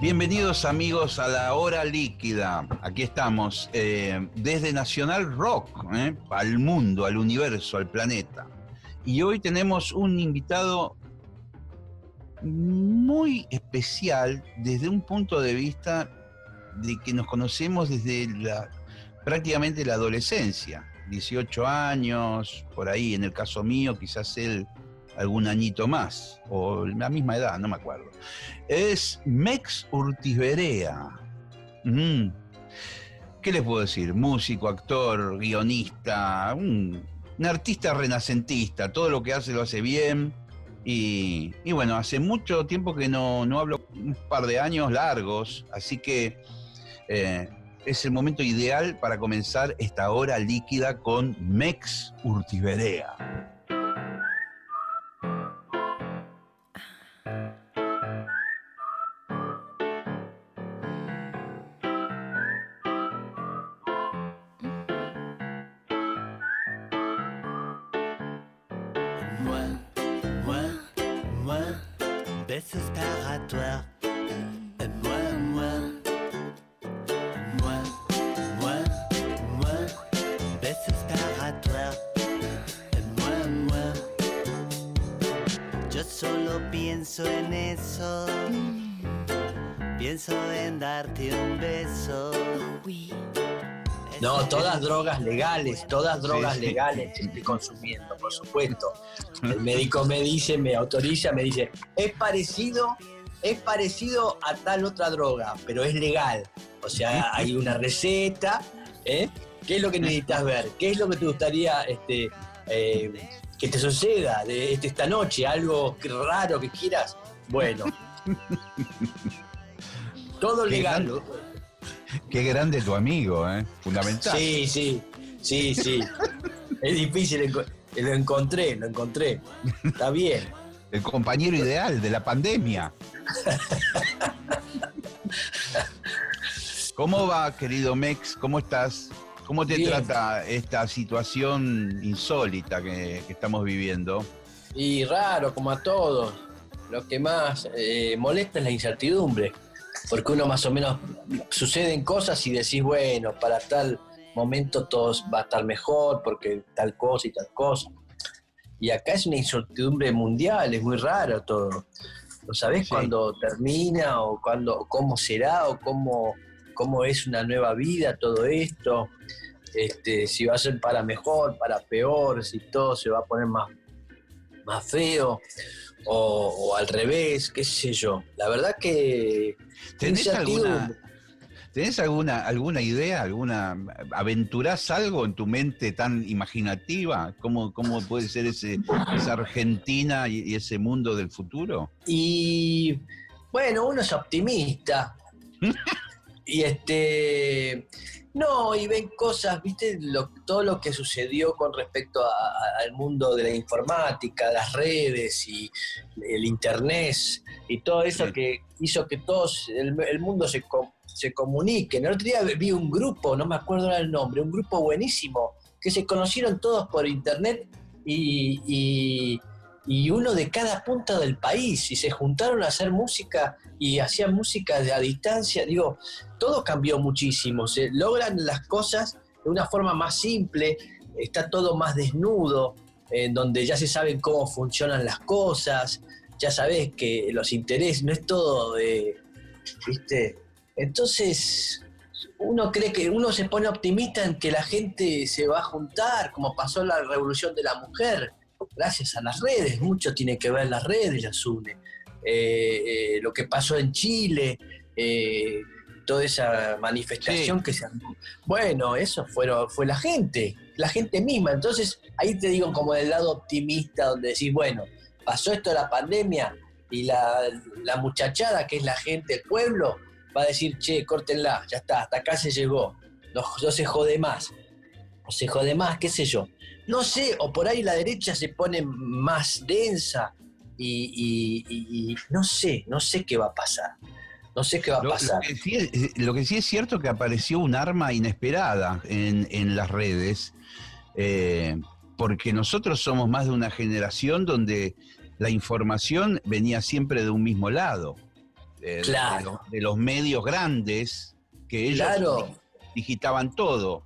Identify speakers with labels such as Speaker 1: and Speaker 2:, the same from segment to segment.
Speaker 1: Bienvenidos amigos a la hora líquida. Aquí estamos eh, desde Nacional Rock, eh, al mundo, al universo, al planeta. Y hoy tenemos un invitado muy especial desde un punto de vista de que nos conocemos desde prácticamente la adolescencia, 18 años, por ahí, en el caso mío, quizás él algún añito más, o la misma edad, no me acuerdo. Es Mex Urtiberea. Mm. ¿Qué les puedo decir? Músico, actor, guionista, un, artista renacentista, todo lo que hace lo hace bien. Y, bueno, hace mucho tiempo que no, hablo, un par de años largos, así que eh, es el momento ideal para comenzar esta hora líquida con Mex Urtiberea. Moi, moi, moi, baisse par à toi.
Speaker 2: Euh, No, todas drogas legales, todas drogas legales estoy consumiendo, por supuesto. El médico me dice, me autoriza, me dice, es parecido, es parecido a tal otra droga, pero es legal. O sea, hay una receta, ¿eh? ¿Qué es lo que necesitas ver? ¿Qué es lo que te gustaría este, eh, que te suceda de este, esta noche? ¿Algo raro que quieras? Bueno. Todo legal.
Speaker 1: Qué grande tu amigo, ¿eh? Fundamental.
Speaker 2: Sí, sí, sí, sí. es difícil, lo encontré, lo encontré. Está bien.
Speaker 1: El compañero ideal de la pandemia. ¿Cómo va, querido Mex? ¿Cómo estás? ¿Cómo te trata esta situación insólita que, estamos viviendo?
Speaker 2: Y raro, como a todos. Lo que más eh, molesta es la incertidumbre porque uno más o menos suceden cosas y decís, bueno, para tal momento todo va a estar mejor, porque tal cosa y tal cosa. Y acá es una incertidumbre mundial, es muy raro todo. No sabés cuándo termina o cuándo, cómo será o cómo, cómo es una nueva vida todo esto. Este, si va a ser para mejor, para peor, si todo se va a poner más, más feo o, al revés, qué sé yo. La verdad que...
Speaker 1: ¿Tenés alguna, ¿Tenés alguna, alguna idea, alguna, aventurás algo en tu mente tan imaginativa? ¿Cómo, cómo puede ser ese, esa Argentina y, ese mundo del futuro?
Speaker 2: Y bueno, uno es optimista. y este no, y ven cosas, viste, todo lo que sucedió con respecto al mundo de la informática, las redes y el internet y todo eso que hizo que todos, el, mundo se, se comunique. El otro día vi un grupo, no me acuerdo el nombre, un grupo buenísimo, que se conocieron todos por internet y y uno de cada punta del país y se juntaron a hacer música y hacían música a distancia. Digo, todo cambió muchísimo, se logran las cosas de una forma más simple, está todo más desnudo, en donde ya se saben cómo funcionan las cosas, ya sabes que los intereses no es todo de, ¿viste? Entonces, uno cree que uno se pone optimista en que la gente se va a juntar, como pasó la revolución de la mujer, gracias a las redes, mucho tiene que ver las redes, las une. Eh, eh, lo que pasó en Chile, eh, toda esa manifestación que se Bueno, eso fue, fue la gente, la gente misma. Entonces, ahí te digo como del lado optimista, donde decís, bueno, pasó esto de la pandemia y la, la muchachada, que es la gente del pueblo, va a decir, che, córtenla, ya está, hasta acá se llegó, no, no se jode más, no se jode más, qué sé yo. No sé, o por ahí la derecha se pone más densa y, y- y no sé, no sé qué va a pasar. No sé qué va a
Speaker 1: Lo, lo
Speaker 2: pasar.
Speaker 1: que sí es, lo que sí es cierto que apareció un arma inesperada en, en las redes, eh, porque nosotros somos más de una generación donde la información venía siempre de un mismo lado, eh, de,
Speaker 2: Claro.
Speaker 1: los, de los medios grandes que ellos
Speaker 2: Claro.
Speaker 1: digitaban todo.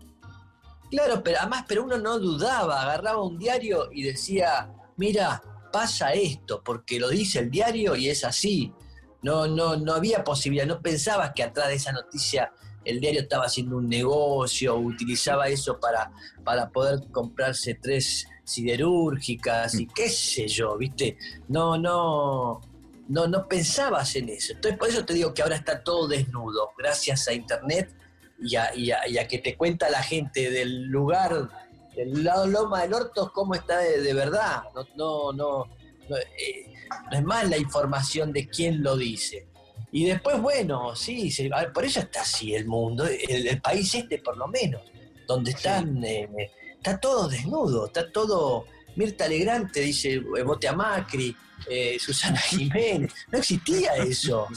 Speaker 2: Claro, pero además, pero uno no dudaba, agarraba un diario y decía, mira, pasa esto, porque lo dice el diario y es así. No, no, no había posibilidad, no pensabas que atrás de esa noticia el diario estaba haciendo un negocio, utilizaba eso para, para poder comprarse tres siderúrgicas y qué sé yo, ¿viste? No, no, no, no pensabas en eso. Entonces, por eso te digo que ahora está todo desnudo, gracias a internet y a, y a- y a que te cuenta la gente del lugar, del lado Loma del Orto, cómo está de, de verdad. No, no, no, no, eh, no es más la información de quién lo dice. Y después, bueno, sí, se- por eso está así el mundo, el, el país este por lo menos, donde están, eh, está todo desnudo, está todo... Mirta Legrand te dice, eh, vote a Macri, eh, Susana Jiménez, no existía eso,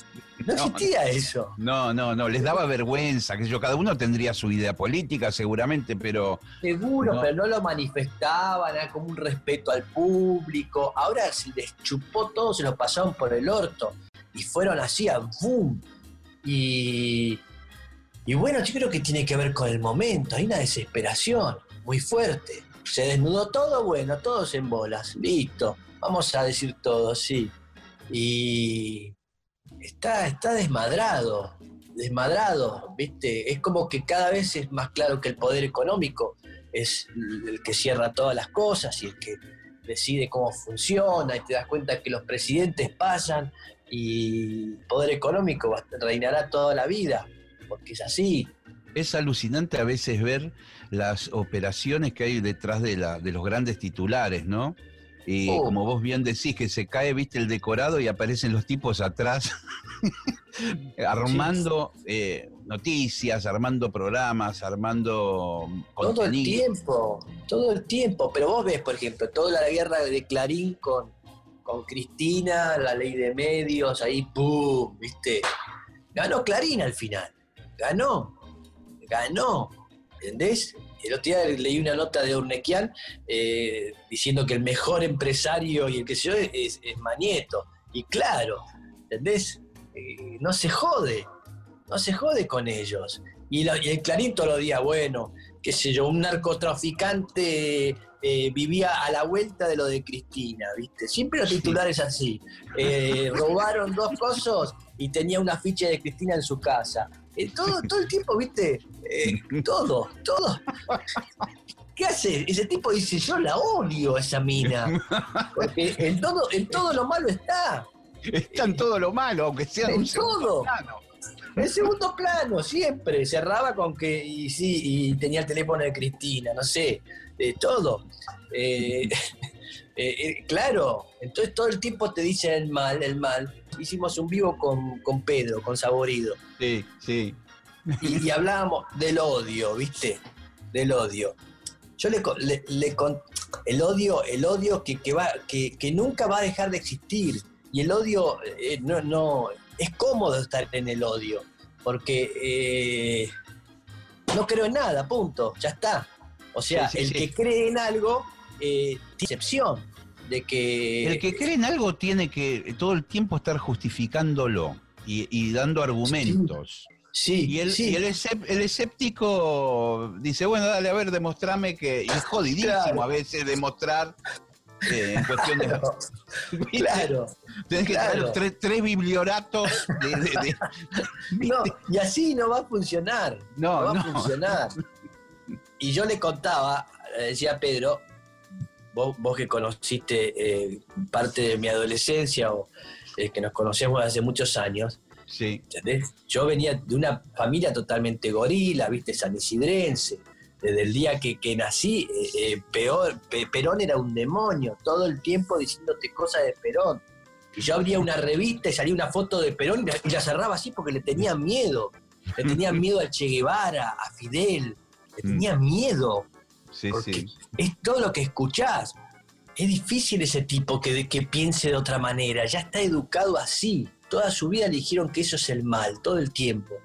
Speaker 2: no existía eso.
Speaker 1: No, no, no, les daba vergüenza, que yo, cada uno tendría su idea política seguramente, pero
Speaker 2: Seguro,
Speaker 1: No.
Speaker 2: pero no lo manifestaban, era como un respeto al público. Ahora se les chupó todo, se lo pasaron por el orto. Y fueron así a boom. Y, y bueno, yo creo que tiene que ver con el momento. Hay una desesperación muy fuerte. Se desnudó todo, bueno, todos en bolas. Listo. Vamos a decir todo, sí. Y está, está desmadrado, desmadrado, ¿viste? Es como que cada vez es más claro que el poder económico es el que cierra todas las cosas y el que decide cómo funciona y te das cuenta que los presidentes pasan y el poder económico reinará toda la vida, porque es así.
Speaker 1: es alucinante a veces ver las operaciones que hay detrás de, la, de los grandes titulares, ¿no? Y
Speaker 2: Oh.
Speaker 1: como vos bien decís, que se cae, viste, el decorado y aparecen los tipos atrás armando eh, noticias, armando programas, armando
Speaker 2: Todo el tiempo, todo el tiempo. Pero vos ves, por ejemplo, toda la guerra de Clarín con, con Cristina, la ley de medios, ahí, ¡pum! ¿Viste? Ganó Clarín al final. Ganó. Ganó. ¿Entendés? El otro día leí una nota de Urnequian eh, diciendo que el mejor empresario y el que se yo es, es Manieto. Y claro, ¿entendés? Eh, no se jode. No se jode con ellos. Y, la- y el Clarín todos los días, bueno, qué sé yo, un narcotraficante eh, vivía a la vuelta de lo de Cristina, ¿viste? Siempre los titulares así. Eh, robaron dos cosas y tenía una ficha de Cristina en su casa. Eh, todo, todo el tiempo, ¿viste? Eh, todo, todo. ¿Qué hace? Ese tipo dice, yo la odio a esa mina. Porque en todo, en todo lo malo está.
Speaker 1: Está en todo lo malo, aunque sea
Speaker 2: En
Speaker 1: un
Speaker 2: todo.
Speaker 1: plano.
Speaker 2: En segundo plano, siempre. Cerraba con que, y sí, y tenía el teléfono de Cristina, no sé, de todo. Eh, eh, claro, entonces todo el tiempo te dicen el mal, el mal. Hicimos un vivo con, con Pedro, con Saborido,
Speaker 1: Sí, sí.
Speaker 2: y, y hablábamos del odio, ¿viste? Del odio. Yo le, le- le con- el odio, el odio que, que va, que, que nunca va a dejar de existir. Y el odio eh, no, no es cómodo estar en el odio, porque eh, no creo en nada, punto, ya está. O sea,
Speaker 1: Sí, sí,
Speaker 2: el
Speaker 1: sí.
Speaker 2: que cree en algo eh, tiene excepción de que,
Speaker 1: El que cree en algo tiene que todo el tiempo estar justificándolo y, y dando argumentos.
Speaker 2: sí,
Speaker 1: Y el,
Speaker 2: sí,
Speaker 1: y el, el escéptico dice, bueno, dale, a ver, demostrame que... Y es jodidísimo
Speaker 2: Claro.
Speaker 1: a veces demostrar eh, en cuestión de...
Speaker 2: claro.
Speaker 1: Tenés que
Speaker 2: claro.
Speaker 1: traer tres, tres biblioratos de... de- de-
Speaker 2: No, y así no va a funcionar.
Speaker 1: No,
Speaker 2: no va
Speaker 1: no.
Speaker 2: a funcionar. Y yo le contaba, decía Pedro, vos, vos que conociste eh, parte de mi adolescencia o eh, que nos conocemos hace muchos años,
Speaker 1: Sí,
Speaker 2: ¿entendés? Yo venía de una familia totalmente gorila, viste, sanisidrense, desde el día que, que nací, eh, peor, Perón era un demonio, todo el tiempo diciéndote cosas de Perón. Y yo abría una revista y salía una foto de Perón y la, cerraba así porque le tenía miedo. Le tenía miedo a Che Guevara, a Fidel, le mm. tenía miedo.
Speaker 1: Sí, sí.
Speaker 2: Es todo lo que escuchás. Es difícil ese tipo que, que piense de otra manera. Ya está educado así. Toda su vida le dijeron que eso es el mal, todo el tiempo.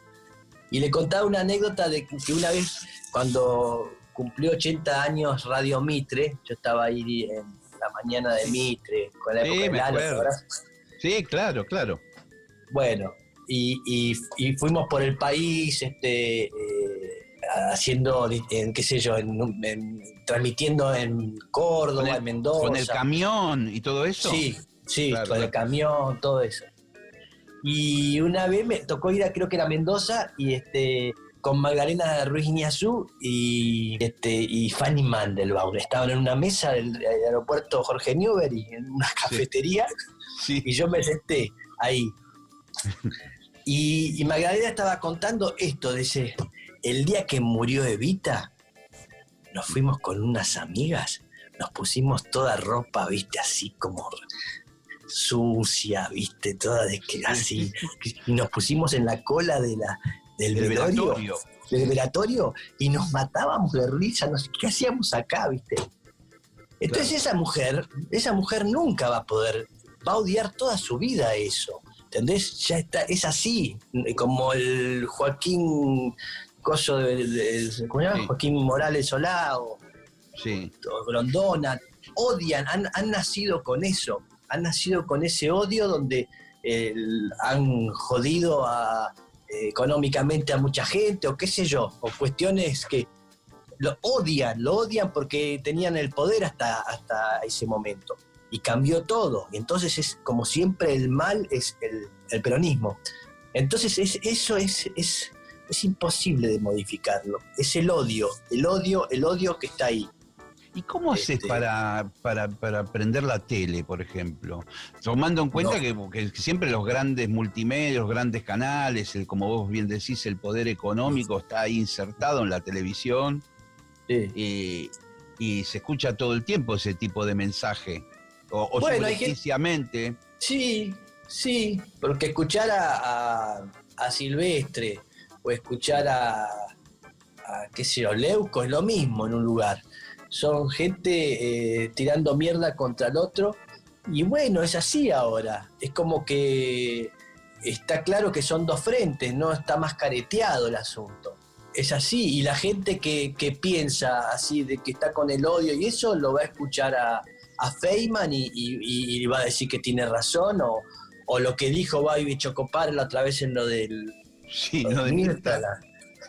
Speaker 2: Y le contaba una anécdota de que una vez, cuando cumplió 80 años Radio Mitre, yo estaba ahí en la mañana de Mitre, con la época de
Speaker 1: Sí, claro, claro.
Speaker 2: Bueno, y, fuimos por el país, este, eh, haciendo, en, qué sé yo, transmitiendo en Córdoba, en Mendoza.
Speaker 1: ¿Con el camión y todo eso?
Speaker 2: Sí, sí, con el camión, todo eso. Y una vez me tocó ir a, creo que era Mendoza, y este con Magdalena Ruiz Iñazú y, este, y Fanny Mandelbaum. Estaban en una mesa del, aeropuerto Jorge Newbery, en una cafetería, y yo me senté ahí. Y, y, Magdalena estaba contando esto, de ese, el día que murió Evita, nos fuimos con unas amigas, nos pusimos toda ropa, viste, así como sucia, viste, toda de que así, y nos pusimos en la cola de la, del velatorio, del velatorio, y nos matábamos de risa, no sé qué hacíamos acá, viste. Entonces esa mujer, esa mujer nunca va a poder, va a odiar toda su vida eso. ¿Entendés? Ya está, es así, como el Joaquín Coso de, ¿cómo se llama? Joaquín Morales Solao,
Speaker 1: sí.
Speaker 2: Grondona, odian, han, nacido con eso, han nacido con ese odio donde han jodido económicamente a mucha gente o qué sé yo, o cuestiones que lo odian, lo odian porque tenían el poder hasta, hasta ese momento. Y cambió todo. Y entonces es como siempre el mal es el, peronismo. Entonces es, eso es, es, es imposible de modificarlo. Es el odio, el odio, el odio que está ahí.
Speaker 1: ¿Y cómo haces este, para, para, para, prender la tele, por ejemplo? Tomando en cuenta que, siempre los grandes multimedios, los grandes canales, el, como vos bien decís, el poder económico está ahí insertado en la televisión y, se escucha todo el tiempo ese tipo de mensaje. O, o bueno,
Speaker 2: Sí, sí, porque escuchar a, a Silvestre, o escuchar a, qué sé yo, Leuco, es lo mismo en un lugar. Son gente eh, tirando mierda contra el otro. Y bueno, es así ahora. Es como que está claro que son dos frentes, no está más careteado el asunto. Es así, y la gente que, piensa así, de que está con el odio y eso, lo va a escuchar a, Feynman y, va a decir que tiene razón, o, o lo que dijo Baby Chocopar la otra vez en lo del
Speaker 1: Sí, no de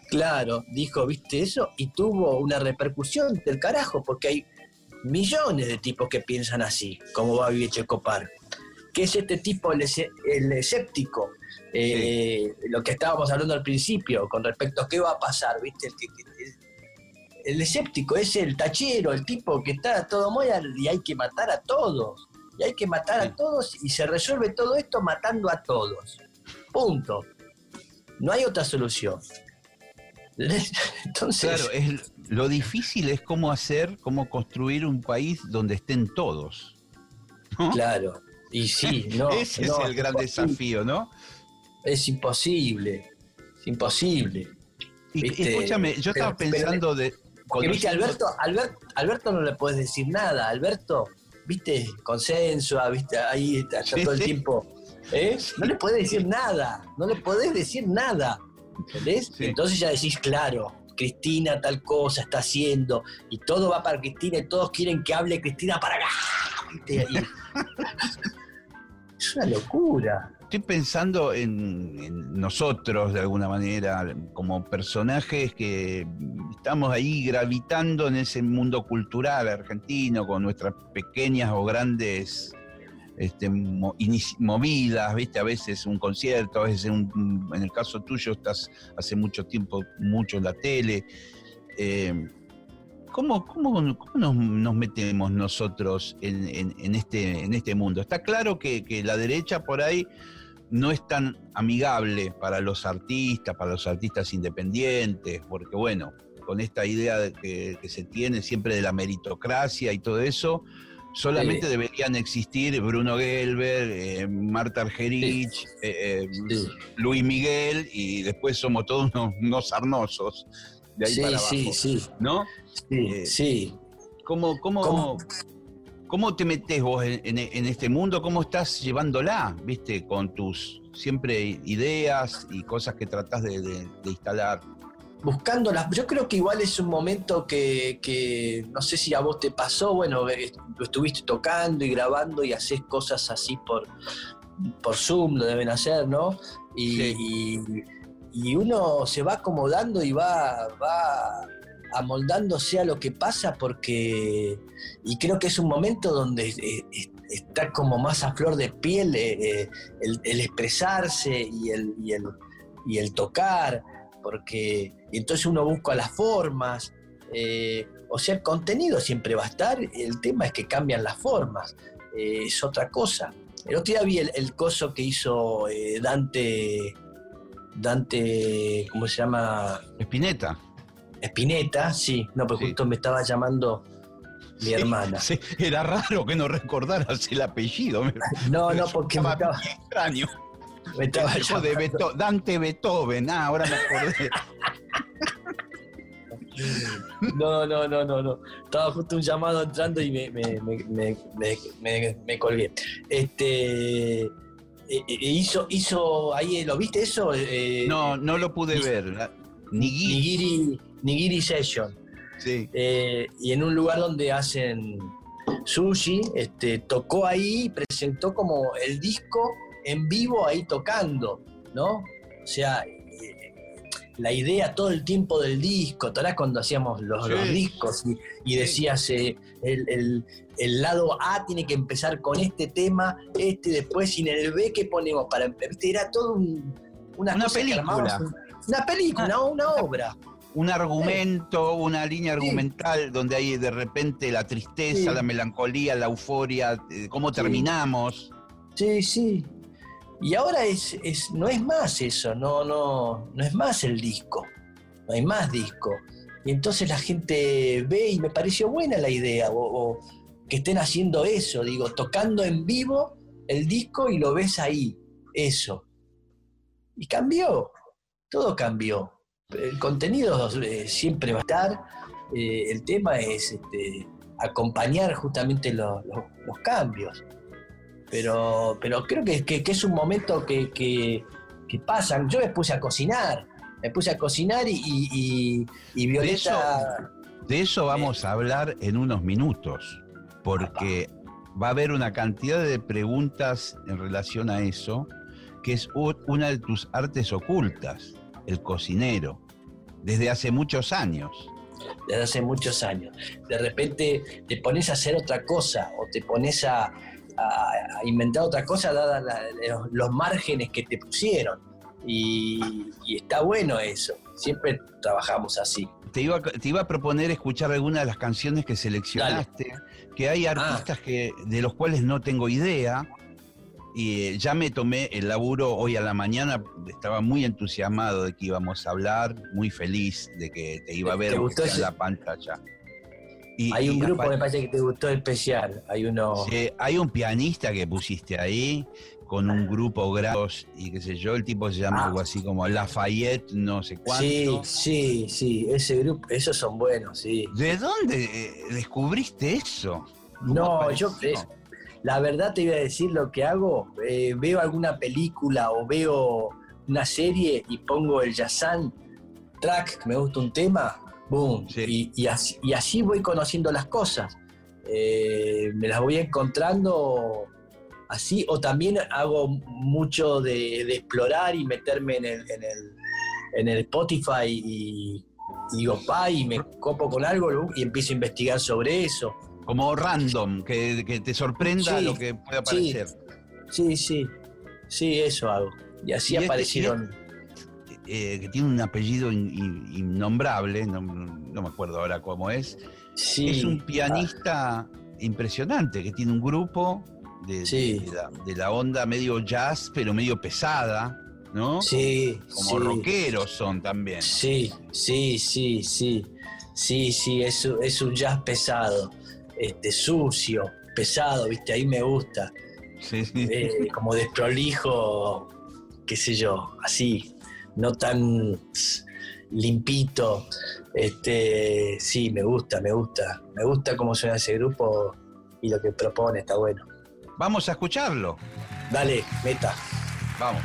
Speaker 2: Claro, dijo, viste eso, y tuvo una repercusión del carajo, porque hay millones de tipos que piensan así, como va a vivir Checopar. Que es este tipo, el, escéptico, eh, lo que estábamos hablando al principio, con respecto a qué va a pasar, ¿viste? El, escéptico es el tachero, el tipo que está todo muy y hay que matar a todos. Y hay que matar a todos y se resuelve todo esto matando a todos. Punto. No hay otra solución. Entonces,
Speaker 1: claro, es, lo difícil es cómo hacer, cómo construir un país donde estén todos.
Speaker 2: Claro, y sí, no.
Speaker 1: Ese es el gran desafío, ¿no?
Speaker 2: Es imposible, es imposible.
Speaker 1: Y, escúchame, yo estaba pensando de.
Speaker 2: Porque, viste, Alberto, Alberto, no le puedes decir nada. Alberto, viste, consenso, viste, ahí está todo el tiempo ¿Eh? No le puedes decir nada, no le podés decir nada. ¿Entendés? Entonces ya decís, claro, Cristina tal cosa está haciendo, y todo va para Cristina, y todos quieren que hable Cristina para acá. es una locura.
Speaker 1: Estoy pensando en, nosotros, de alguna manera, como personajes que estamos ahí gravitando en ese mundo cultural argentino, con nuestras pequeñas o grandes este, movidas, ¿viste? A veces un concierto, a veces en el caso tuyo estás hace mucho tiempo mucho en la tele. Eh, ¿Cómo, nos, metemos nosotros en, este, en este mundo? Está claro que, la derecha por ahí no es tan amigable para los artistas, para los artistas independientes, porque bueno, con esta idea de que, que se tiene siempre de la meritocracia y todo eso, solamente
Speaker 2: Sí.
Speaker 1: deberían existir Bruno Gelber, eh, Marta Argerich, eh, eh,
Speaker 2: Sí.
Speaker 1: Luis Miguel y después somos todos unos, unos arnosos de ahí
Speaker 2: Sí,
Speaker 1: para abajo,
Speaker 2: sí, sí,
Speaker 1: ¿no?
Speaker 2: sí,
Speaker 1: Eh,
Speaker 2: sí.
Speaker 1: ¿Cómo, cómo,
Speaker 2: ¿Cómo?
Speaker 1: cómo te metes vos en, en- en este mundo? ¿Cómo estás llevándola, viste, con tus siempre ideas y cosas que tratás de, de- de instalar?
Speaker 2: Buscándolas. Yo creo que igual es un momento que, que no sé si a vos te pasó, bueno, estuviste tocando y grabando y haces cosas así por, por Zoom, lo deben hacer, ¿no? Y,
Speaker 1: Sí.
Speaker 2: y- y uno se va acomodando y va, va amoldándose a lo que pasa porque, y creo que es un momento donde eh, eh, está como más a flor de piel eh, eh, el, el expresarse y el, y el, y el tocar porque y entonces uno busca las formas, eh, o sea, el contenido siempre va a estar, el tema es que cambian las formas, eh, es otra cosa. El otro día vi el, el coso que hizo eh, Dante, Dante, ¿cómo se llama?
Speaker 1: Espineta.
Speaker 2: Spinetta, sí, no, porque
Speaker 1: Sí.
Speaker 2: justo me estaba llamando mi
Speaker 1: Sí,
Speaker 2: hermana.
Speaker 1: sí, era raro que no recordaras el apellido.
Speaker 2: No, no, porque me
Speaker 1: estaba, extraño. El hijo de. Beto- Dante Beethoven. Ah, ahora me acordé.
Speaker 2: No, no, no, no, no. Estaba justo un llamado entrando y me, colgué. Este. eh, eh, hizo, hizo ahí, ¿lo viste eso? Eh,
Speaker 1: No, no lo pude ver. Nigiri.
Speaker 2: Nigiri, Nigiri Session.
Speaker 1: Sí.
Speaker 2: Eh, y en un lugar donde hacen sushi, este, tocó ahí y presentó como el disco en vivo ahí tocando, ¿no? O sea, eh, la idea todo el tiempo del disco, ¿te cuando hacíamos los,
Speaker 1: Sí.
Speaker 2: los discos y, y decías eh, el, el- el lado A tiene que empezar con este tema, este después y en el B que ponemos para ¿viste? era todo un- una,
Speaker 1: Una película.
Speaker 2: una película,
Speaker 1: Ah.
Speaker 2: una obra.
Speaker 1: un argumento, una línea
Speaker 2: Sí.
Speaker 1: argumental donde hay de repente la tristeza, la melancolía, la euforia, eh, cómo terminamos.
Speaker 2: Sí, sí. Y ahora es, es, no es más eso, no, no, no es más el disco, no hay más disco. Y entonces la gente ve y me pareció buena la idea, o, que estén haciendo eso, digo, tocando en vivo el disco y lo ves ahí, eso. Y cambió, todo cambió. El contenido eh, siempre va a estar, eh, el tema es este, acompañar justamente los cambios pero, pero creo que, que- que es un momento que, que, que pasan. Yo me puse a cocinar, me puse a cocinar y, y, y- y Violeta...
Speaker 1: De eso vamos a hablar en unos minutos, porque va a haber una cantidad de preguntas en relación a eso, que es una de tus artes ocultas, el cocinero, desde hace muchos años.
Speaker 2: desde hace muchos años. De repente te pones a hacer otra cosa o te pones a, a- a inventar otra cosa dadas los, los márgenes que te pusieron. Y, y está bueno eso. Siempre trabajamos así.
Speaker 1: Te iba, a- te iba a proponer escuchar algunas de las canciones que seleccionaste, que hay artistas que, de los cuales no tengo idea, y eh, ya me tomé el laburo hoy a la mañana, estaba muy entusiasmado de que íbamos a hablar, muy feliz de que te iba a
Speaker 2: ¿Te
Speaker 1: ver en la pantalla. Y-
Speaker 2: Hay un
Speaker 1: y
Speaker 2: grupo, me parece que te gustó especial. Hay uno...
Speaker 1: Sí, hay un pianista que pusiste ahí con un grupo grados y qué sé yo, el tipo se llama
Speaker 2: Ah.
Speaker 1: algo así como Lafayette, no sé cuánto.
Speaker 2: Sí, sí, sí, ese grupo, esos son buenos, sí.
Speaker 1: ¿De dónde eh, descubriste eso? ¿Cómo
Speaker 2: No, yo, eh, la verdad te iba a decir lo que hago, eh, veo alguna película o veo una serie y pongo el Yazan track, me gusta un tema, boom,
Speaker 1: Sí.
Speaker 2: y, y así, y así voy conociendo las cosas. Eh, me las voy encontrando así, o también hago mucho de, de explorar y meterme en el, en el, en el Spotify y, y digo, y me copo con algo y empiezo a investigar sobre eso.
Speaker 1: Como random, que, que te sorprenda
Speaker 2: Sí,
Speaker 1: lo que pueda aparecer.
Speaker 2: Sí, sí, sí, eso hago. Y así
Speaker 1: Y este-
Speaker 2: aparecieron.
Speaker 1: Eh, que tiene un apellido in- in- innombrable, no, no me acuerdo ahora cómo es.
Speaker 2: sí,
Speaker 1: Es un pianista impresionante, que tiene un grupo de,
Speaker 2: Sí.
Speaker 1: de la, de la onda medio jazz, pero medio pesada. ¿no?
Speaker 2: Sí.
Speaker 1: Como
Speaker 2: sí.
Speaker 1: rockeros son también.
Speaker 2: Sí, sí, sí, sí. Sí, sí, es, un- es un jazz pesado, este, sucio, pesado, viste, ahí me gusta.
Speaker 1: Sí, sí.
Speaker 2: Eh, como desprolijo, qué sé yo, así, no tan limpito. Este, sí, me gusta, me gusta. Me gusta cómo suena ese grupo y lo que propone, está bueno.
Speaker 1: Vamos a escucharlo.
Speaker 2: Dale, meta.
Speaker 1: Vamos.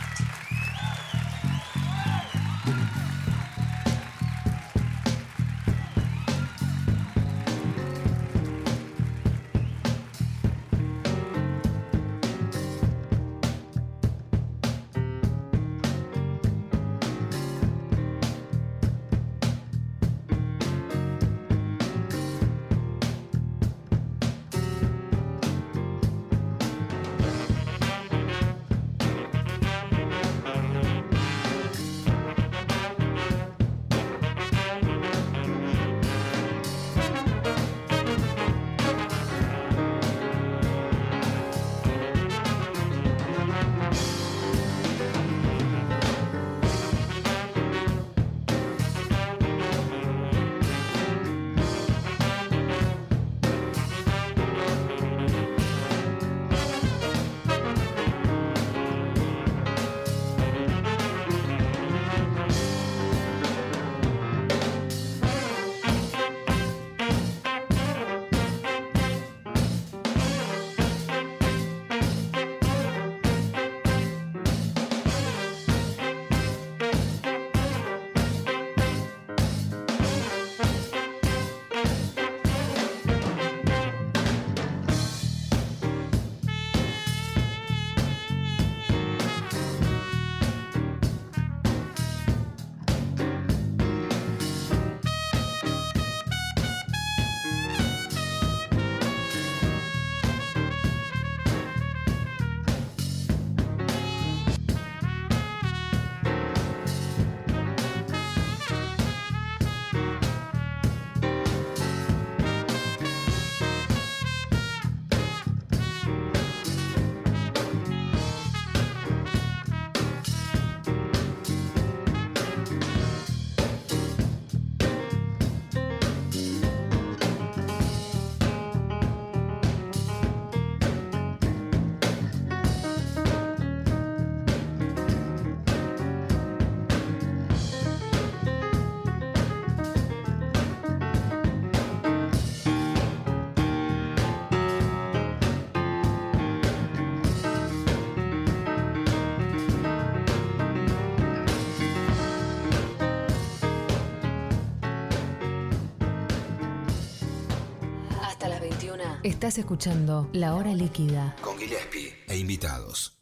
Speaker 3: Estás escuchando La Hora Líquida.
Speaker 4: Con Gillespie e invitados.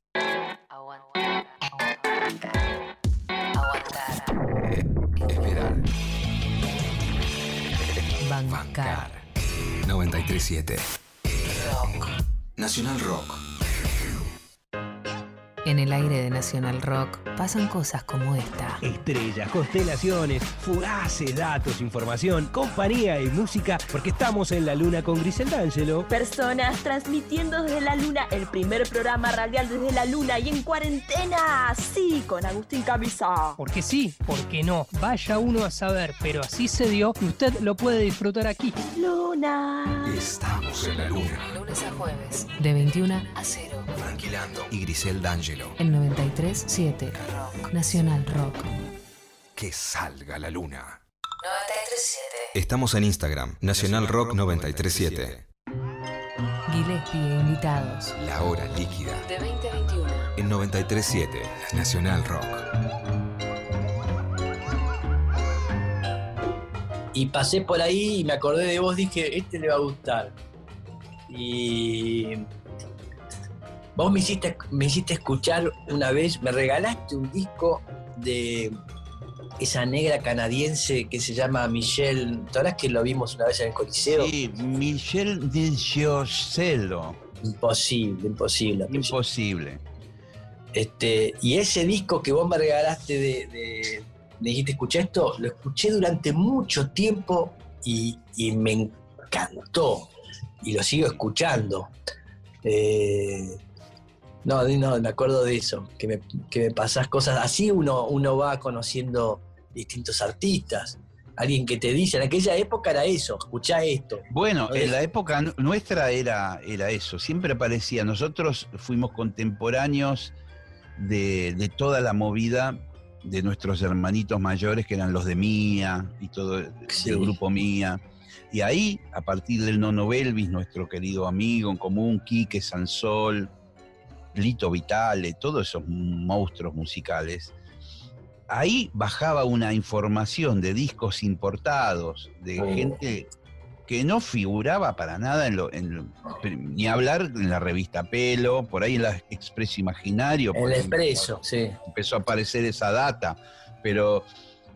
Speaker 3: Aguantar. Aguantar.
Speaker 4: Esperar.
Speaker 3: Bancar.
Speaker 4: Bancar. 937.
Speaker 3: Rock.
Speaker 4: Nacional Rock.
Speaker 3: En el aire de Nacional Rock pasan cosas como esta.
Speaker 5: Estrellas, constelaciones, fugaces datos, información, compañía y música, porque estamos en la luna con Grisel D'Angelo.
Speaker 6: Personas transmitiendo desde la luna, el primer programa radial desde la luna y en cuarentena, sí, con Agustín Camisa.
Speaker 7: Porque sí, porque no. Vaya uno a saber, pero así se dio y usted lo puede disfrutar aquí.
Speaker 6: Luna.
Speaker 4: Estamos en la luna.
Speaker 3: Lunes a jueves. De 21 a 0.
Speaker 4: Franquilando y Grisel D'Angelo.
Speaker 3: En 93.7. Rock. Nacional Rock.
Speaker 4: Que salga la luna.
Speaker 3: 93.7.
Speaker 4: Estamos en Instagram, Nacional Rock 937.
Speaker 3: Gillespie e invitados.
Speaker 4: La hora líquida.
Speaker 3: De 20 a 21.
Speaker 4: En 937, Nacional Rock.
Speaker 2: Y pasé por ahí y me acordé de vos, dije, este le va a gustar. Y vos me hiciste, me hiciste escuchar una vez, me regalaste un disco de esa negra canadiense que se llama Michelle. ¿Te acuerdas que lo vimos una vez en el Coliseo?
Speaker 1: Sí, Michel de Giorcello.
Speaker 2: Imposible, imposible.
Speaker 1: Imposible.
Speaker 2: Este, y ese disco que vos me regalaste de, de- me dijiste, escuché esto, lo escuché durante mucho tiempo y, y me encantó. Y lo sigo escuchando. Eh, No, no, me acuerdo de eso, que me, que me pasás cosas. Así uno, uno va conociendo distintos artistas. Alguien que te dice, en aquella época era eso, escuchá esto.
Speaker 1: Bueno, en la época nu- nuestra era, era eso, siempre parecía, nosotros fuimos contemporáneos de, de toda la movida de nuestros hermanitos mayores, que eran los de Mía y todo
Speaker 2: Sí.
Speaker 1: el grupo Mía. Y ahí, a partir del Nono Belvis, nuestro querido amigo en común, Quique Sansol, Lito Vitale, todos esos monstruos musicales, ahí bajaba una información de discos importados, de
Speaker 2: Oh.
Speaker 1: gente que no figuraba para nada en lo, en lo- ni hablar en la revista Pelo, por ahí en la Expreso Imaginario.
Speaker 2: El expreso, sí.
Speaker 1: empezó a aparecer esa data, pero,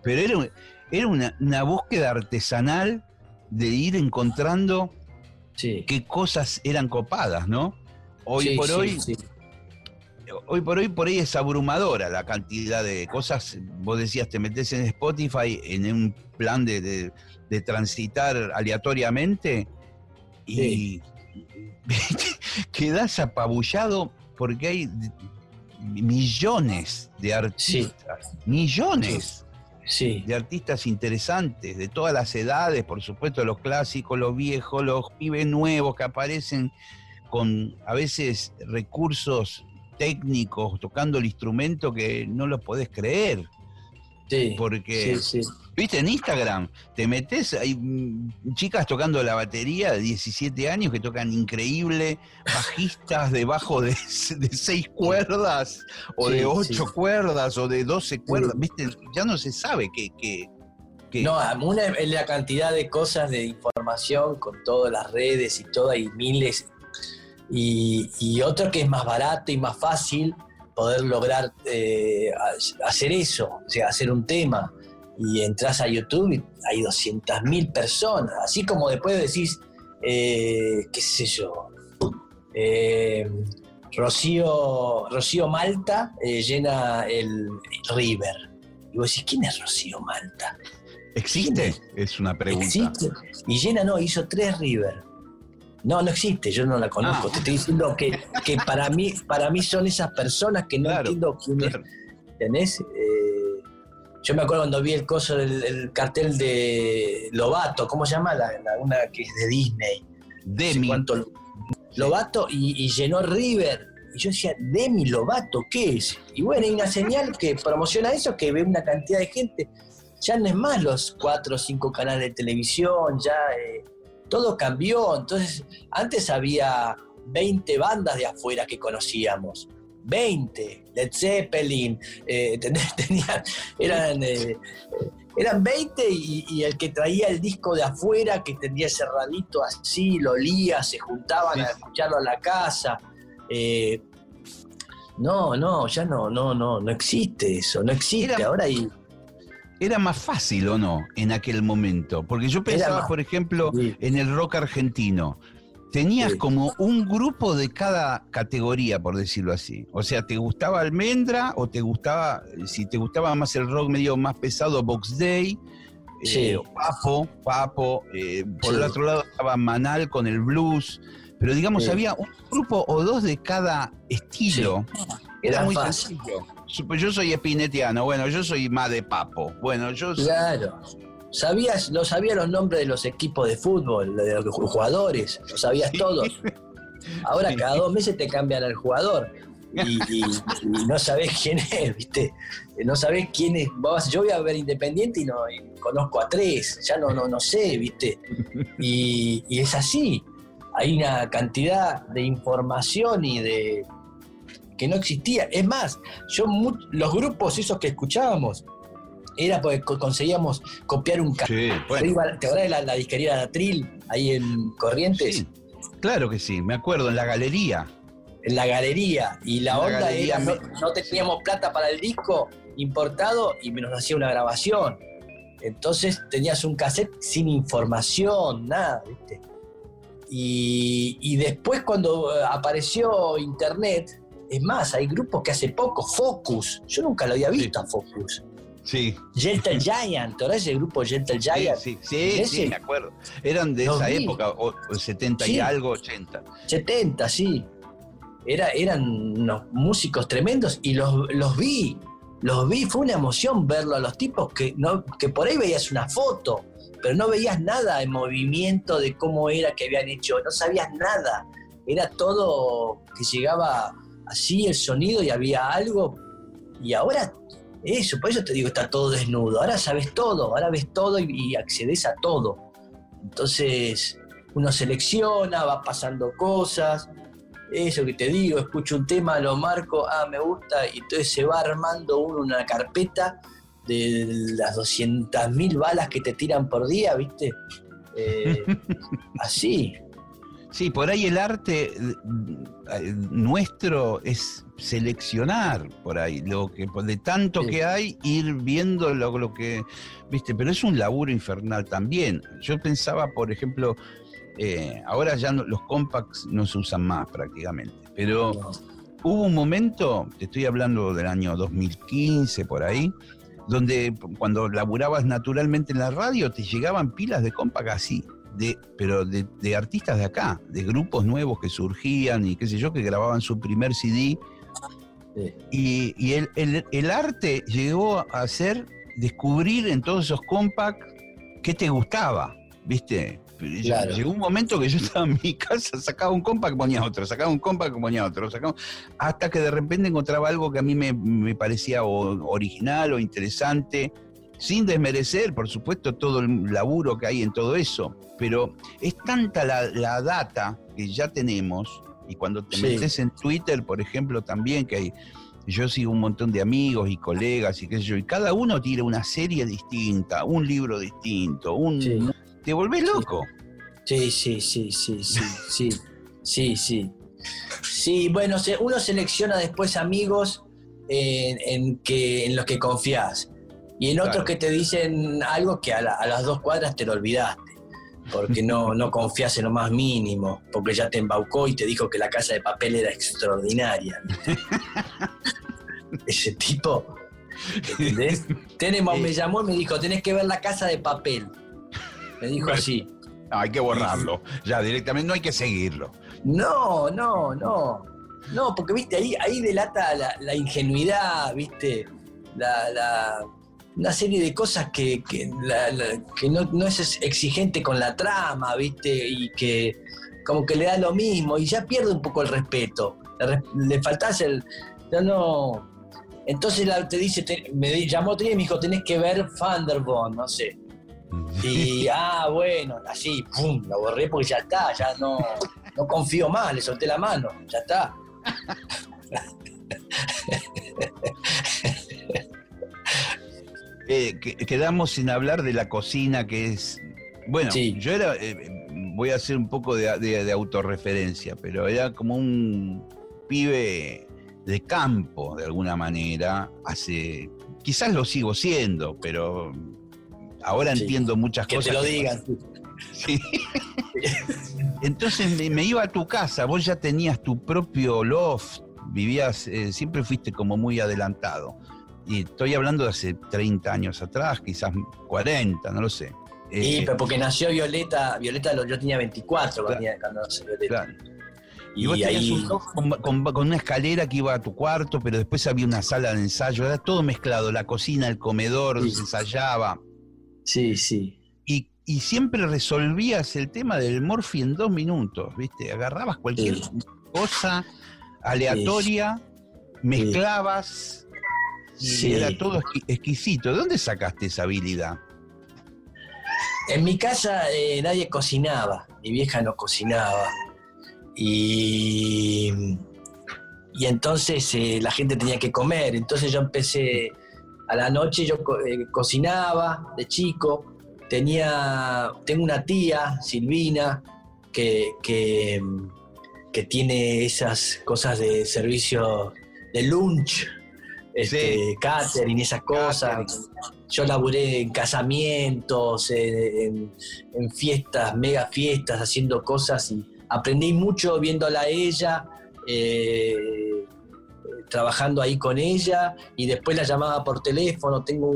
Speaker 1: pero era, era una, una búsqueda artesanal de ir encontrando
Speaker 2: Sí.
Speaker 1: qué cosas eran copadas, ¿no? Hoy
Speaker 2: Sí,
Speaker 1: por
Speaker 2: sí,
Speaker 1: hoy. Hoy por hoy, por ahí es abrumadora la cantidad de cosas. Vos decías, te metes en Spotify en un plan de, de- de transitar aleatoriamente y quedás apabullado porque hay millones de artistas, millones
Speaker 2: Sí.
Speaker 1: de artistas interesantes, de todas las edades, por supuesto, los clásicos, los viejos, los pibes nuevos que aparecen con a veces recursos técnicos, tocando el instrumento que no lo podés creer.
Speaker 2: Sí.
Speaker 1: Porque,
Speaker 2: Sí, sí.
Speaker 1: viste, en Instagram te metes, hay mm, chicas tocando la batería de 17 años que tocan increíble, bajistas de bajo de, de 6 cuerdas, o de
Speaker 2: Sí,
Speaker 1: 8
Speaker 2: sí.
Speaker 1: cuerdas, o de 12 cuerdas, viste, ya no se sabe qué... qué- qué-
Speaker 2: No, una la cantidad de cosas de información con todas las redes y todo, hay miles. Y, y otro que es más barato y más fácil poder lograr eh, ha- hacer eso, o sea, hacer un tema. Y entras a YouTube y hay 200.000 personas. Así como después decís, eh, qué sé yo, eh, Rocío, Rocío Malta eh, llena el River. Y vos decís, ¿quién es Rocío Malta?
Speaker 1: ¿Existe? Es una pregunta.
Speaker 2: ¿Existe? Y llena no, hizo tres River. No, no existe, yo no la conozco.
Speaker 1: Ah.
Speaker 2: Te estoy diciendo que, que para, mí, para mí son esas personas que no
Speaker 1: Claro,
Speaker 2: entiendo quién es. ¿Tenés? Eh, yo me acuerdo cuando vi el coso del el cartel de Lobato, ¿cómo se llama? La, la- una que es de Disney. No sé
Speaker 1: Demi.
Speaker 2: cuánto- Lobato y, y llenó River. Y yo decía, Demi Lobato, ¿qué es? Y bueno, hay una señal que promociona eso, que ve una cantidad de gente. Ya no es más los cuatro o cinco canales de televisión, ya eh, todo cambió. Entonces, antes había 20 bandas de afuera que conocíamos. 20, Led Zeppelin, eh. Tenían, eran, eh, eran 20 y, y el que traía el disco de afuera, que tenía cerradito así, lo olía, se juntaban a escucharlo a la casa. Eh, no, no, ya no, no, no, no existe eso, no existe.
Speaker 1: Era-
Speaker 2: Ahora hay.
Speaker 1: ¿Era más fácil o no en aquel momento? Porque yo pensaba, por ejemplo,
Speaker 2: Sí.
Speaker 1: en el rock argentino. Tenías
Speaker 2: Sí.
Speaker 1: como un grupo de cada categoría, por decirlo así. O sea, ¿te gustaba Almendra o te gustaba, si te gustaba más el rock medio más pesado, Box Day?
Speaker 2: Sí.
Speaker 1: eh, Papo, Papo. eh, por
Speaker 2: Sí.
Speaker 1: el otro lado estaba Manal con el blues. Pero digamos,
Speaker 2: Sí.
Speaker 1: había un grupo o dos de cada estilo. Era
Speaker 2: Era
Speaker 1: muy
Speaker 2: fácil.
Speaker 1: sencillo. Supo- Yo soy espinetiano, bueno, yo soy más de Papo. Bueno, yo soy-
Speaker 2: Claro. Sabías, lo sabías los nombres de los equipos de fútbol, de los jugadores, lo sabías
Speaker 1: Sí.
Speaker 2: todos. Ahora
Speaker 1: Sí.
Speaker 2: cada dos meses te cambian al jugador y, y- y no sabés quién es, ¿viste? No sabés quién es. Yo voy a ver Independiente y no y conozco a tres, ya no, no, no sé, ¿viste? Y es así. Hay una cantidad de información y de que no existía. Es más, yo los grupos esos que escuchábamos era porque co- conseguíamos copiar un
Speaker 1: Sí, bueno.
Speaker 2: ¿Te acordás de la, la disquería de Atril ahí en Corrientes?
Speaker 1: Sí, claro que sí, me acuerdo, en la galería.
Speaker 2: En la galería. Y la onda
Speaker 1: galería
Speaker 2: era, no, teníamos plata para el disco importado y nos hacía una grabación. Entonces tenías un cassette sin información, nada, ¿viste? Y, y después cuando eh, apareció internet, es más, hay grupos que hace poco, Focus, yo nunca lo había visto a Focus.
Speaker 1: Sí,
Speaker 2: Gentle Giant, ¿te acordás ese grupo Gentle
Speaker 1: sí,
Speaker 2: Giant?
Speaker 1: sí, sí,
Speaker 2: Ese.
Speaker 1: sí, me acuerdo. Eran de esa época, o- o 70 y
Speaker 2: Sí.
Speaker 1: algo, 80.
Speaker 2: 70, sí. era, eran unos músicos tremendos y los, los vi, los vi, fue una emoción verlo a los tipos que, no, que por ahí veías una foto, pero no veías nada en movimiento de cómo era que habían hecho, no sabías nada, era todo que llegaba así el sonido y había algo, y ahora eso, por eso te digo, está todo desnudo, ahora sabes todo, ahora ves todo y, y accedes a todo. Entonces uno selecciona, va pasando cosas, eso que te digo, escucho un tema, lo marco, ah, me gusta, y entonces se va armando uno una carpeta de las 200.000 balas que te tiran por día, ¿viste? Eh, así.
Speaker 1: Sí, por ahí el arte eh, nuestro es seleccionar por ahí, lo que de tanto
Speaker 2: Sí.
Speaker 1: que hay, ir viendo lo, lo que, viste, pero es un laburo infernal también. Yo pensaba, por ejemplo, eh, ahora ya no- los compacts no se usan más prácticamente, pero
Speaker 2: No.
Speaker 1: hubo un momento, te estoy hablando del año 2015 por ahí, donde cuando laburabas naturalmente en la radio te llegaban pilas de compact así, de, pero de, de artistas de acá, de grupos nuevos que surgían y qué sé yo, que grababan su primer CD.
Speaker 2: Sí.
Speaker 1: Y, y el, el- el arte llegó a ser descubrir en todos esos compact qué te gustaba, ¿viste?
Speaker 2: Claro.
Speaker 1: Llegó un momento que yo estaba en mi casa, sacaba un compact, ponía otro, sacaba un compact, ponía otro, sacaba- hasta que de repente encontraba algo que a mí me, me parecía o- original o interesante, sin desmerecer, por supuesto, todo el laburo que hay en todo eso. Pero es tanta la, la data que ya tenemos, y cuando te
Speaker 2: Sí.
Speaker 1: metes en Twitter, por ejemplo, también, que hay, yo sigo un montón de amigos y colegas y qué sé yo, y cada uno tira una serie distinta, un libro distinto, un...
Speaker 2: Sí.
Speaker 1: Te volvés loco.
Speaker 2: Sí, sí, sí, sí, sí, sí, sí, sí. Sí, bueno, uno selecciona después amigos en, en que, en los que confías y en otros que te dicen algo que a, la- a las dos cuadras te lo olvidaste, porque no, no confías en lo más mínimo, porque ya te embaucó y te dijo que la casa de papel era extraordinaria. Ese tipo, ¿entendés? Tenemos, me llamó y me dijo, tenés que ver la casa de papel. Me dijo así.
Speaker 1: No, hay que borrarlo. Ya directamente no hay que seguirlo.
Speaker 2: No, no, no. No, porque viste, ahí, ahí delata la, la ingenuidad, viste, la, la- una serie de cosas que, que, la- la- que no, no es exigente con la trama, viste, y que como que le da lo mismo y ya pierde un poco el respeto. Le, le faltás el. Ya no. Entonces la- te dice, te- me llamó día y me dijo, tenés que ver Thunderbone, no sé. Y, ah, bueno, así, pum, la borré porque ya está, ya no, no confío más, le solté la mano, ya está.
Speaker 1: Eh, que- quedamos sin hablar de la cocina, que es. Bueno,
Speaker 2: Sí.
Speaker 1: yo era. eh, voy a hacer un poco de, de- de autorreferencia, pero era como un pibe de campo, de alguna manera. Hace. Quizás lo sigo siendo, pero ahora
Speaker 2: Sí,
Speaker 1: entiendo muchas
Speaker 2: Que
Speaker 1: cosas.
Speaker 2: te lo
Speaker 1: que
Speaker 2: digan.
Speaker 1: Sí. Entonces me, me iba a tu casa, vos ya tenías tu propio loft, vivías, eh, siempre fuiste como muy adelantado. Y estoy hablando de hace 30 años atrás, quizás 40, no lo sé.
Speaker 2: Sí,
Speaker 1: Eh,
Speaker 2: pero porque nació Violeta, Violeta yo tenía 24 cuando,
Speaker 1: Claro.
Speaker 2: tenía- cuando nació Violeta.
Speaker 1: claro. Y,
Speaker 2: Y,
Speaker 1: vos tenías
Speaker 2: ahí,
Speaker 1: un con, con- con una escalera que iba a tu cuarto, pero después había una sala de ensayo, era todo mezclado, la cocina, el comedor,
Speaker 2: Sí.
Speaker 1: se ensayaba.
Speaker 2: sí, sí.
Speaker 1: Y, y siempre resolvías el tema del morfi en dos minutos, ¿viste? Agarrabas cualquier
Speaker 2: Sí.
Speaker 1: cosa aleatoria, mezclabas
Speaker 2: Sí.
Speaker 1: era todo exqui- exquisito. ¿De dónde sacaste esa habilidad?
Speaker 2: En mi casa eh, nadie cocinaba, mi vieja no cocinaba. Y, y entonces eh, la gente tenía que comer. Entonces yo empecé a la noche, yo co- eh, cocinaba de chico. Tenía, tengo una tía, Silvina, que, que, que tiene esas cosas de servicio de lunch, este,
Speaker 1: Sí.
Speaker 2: catering, esas cosas. Yo laburé en casamientos, en, fiestas, mega fiestas, haciendo cosas y aprendí mucho viéndola a ella, eh, trabajando ahí con ella y después la llamaba por teléfono, tengo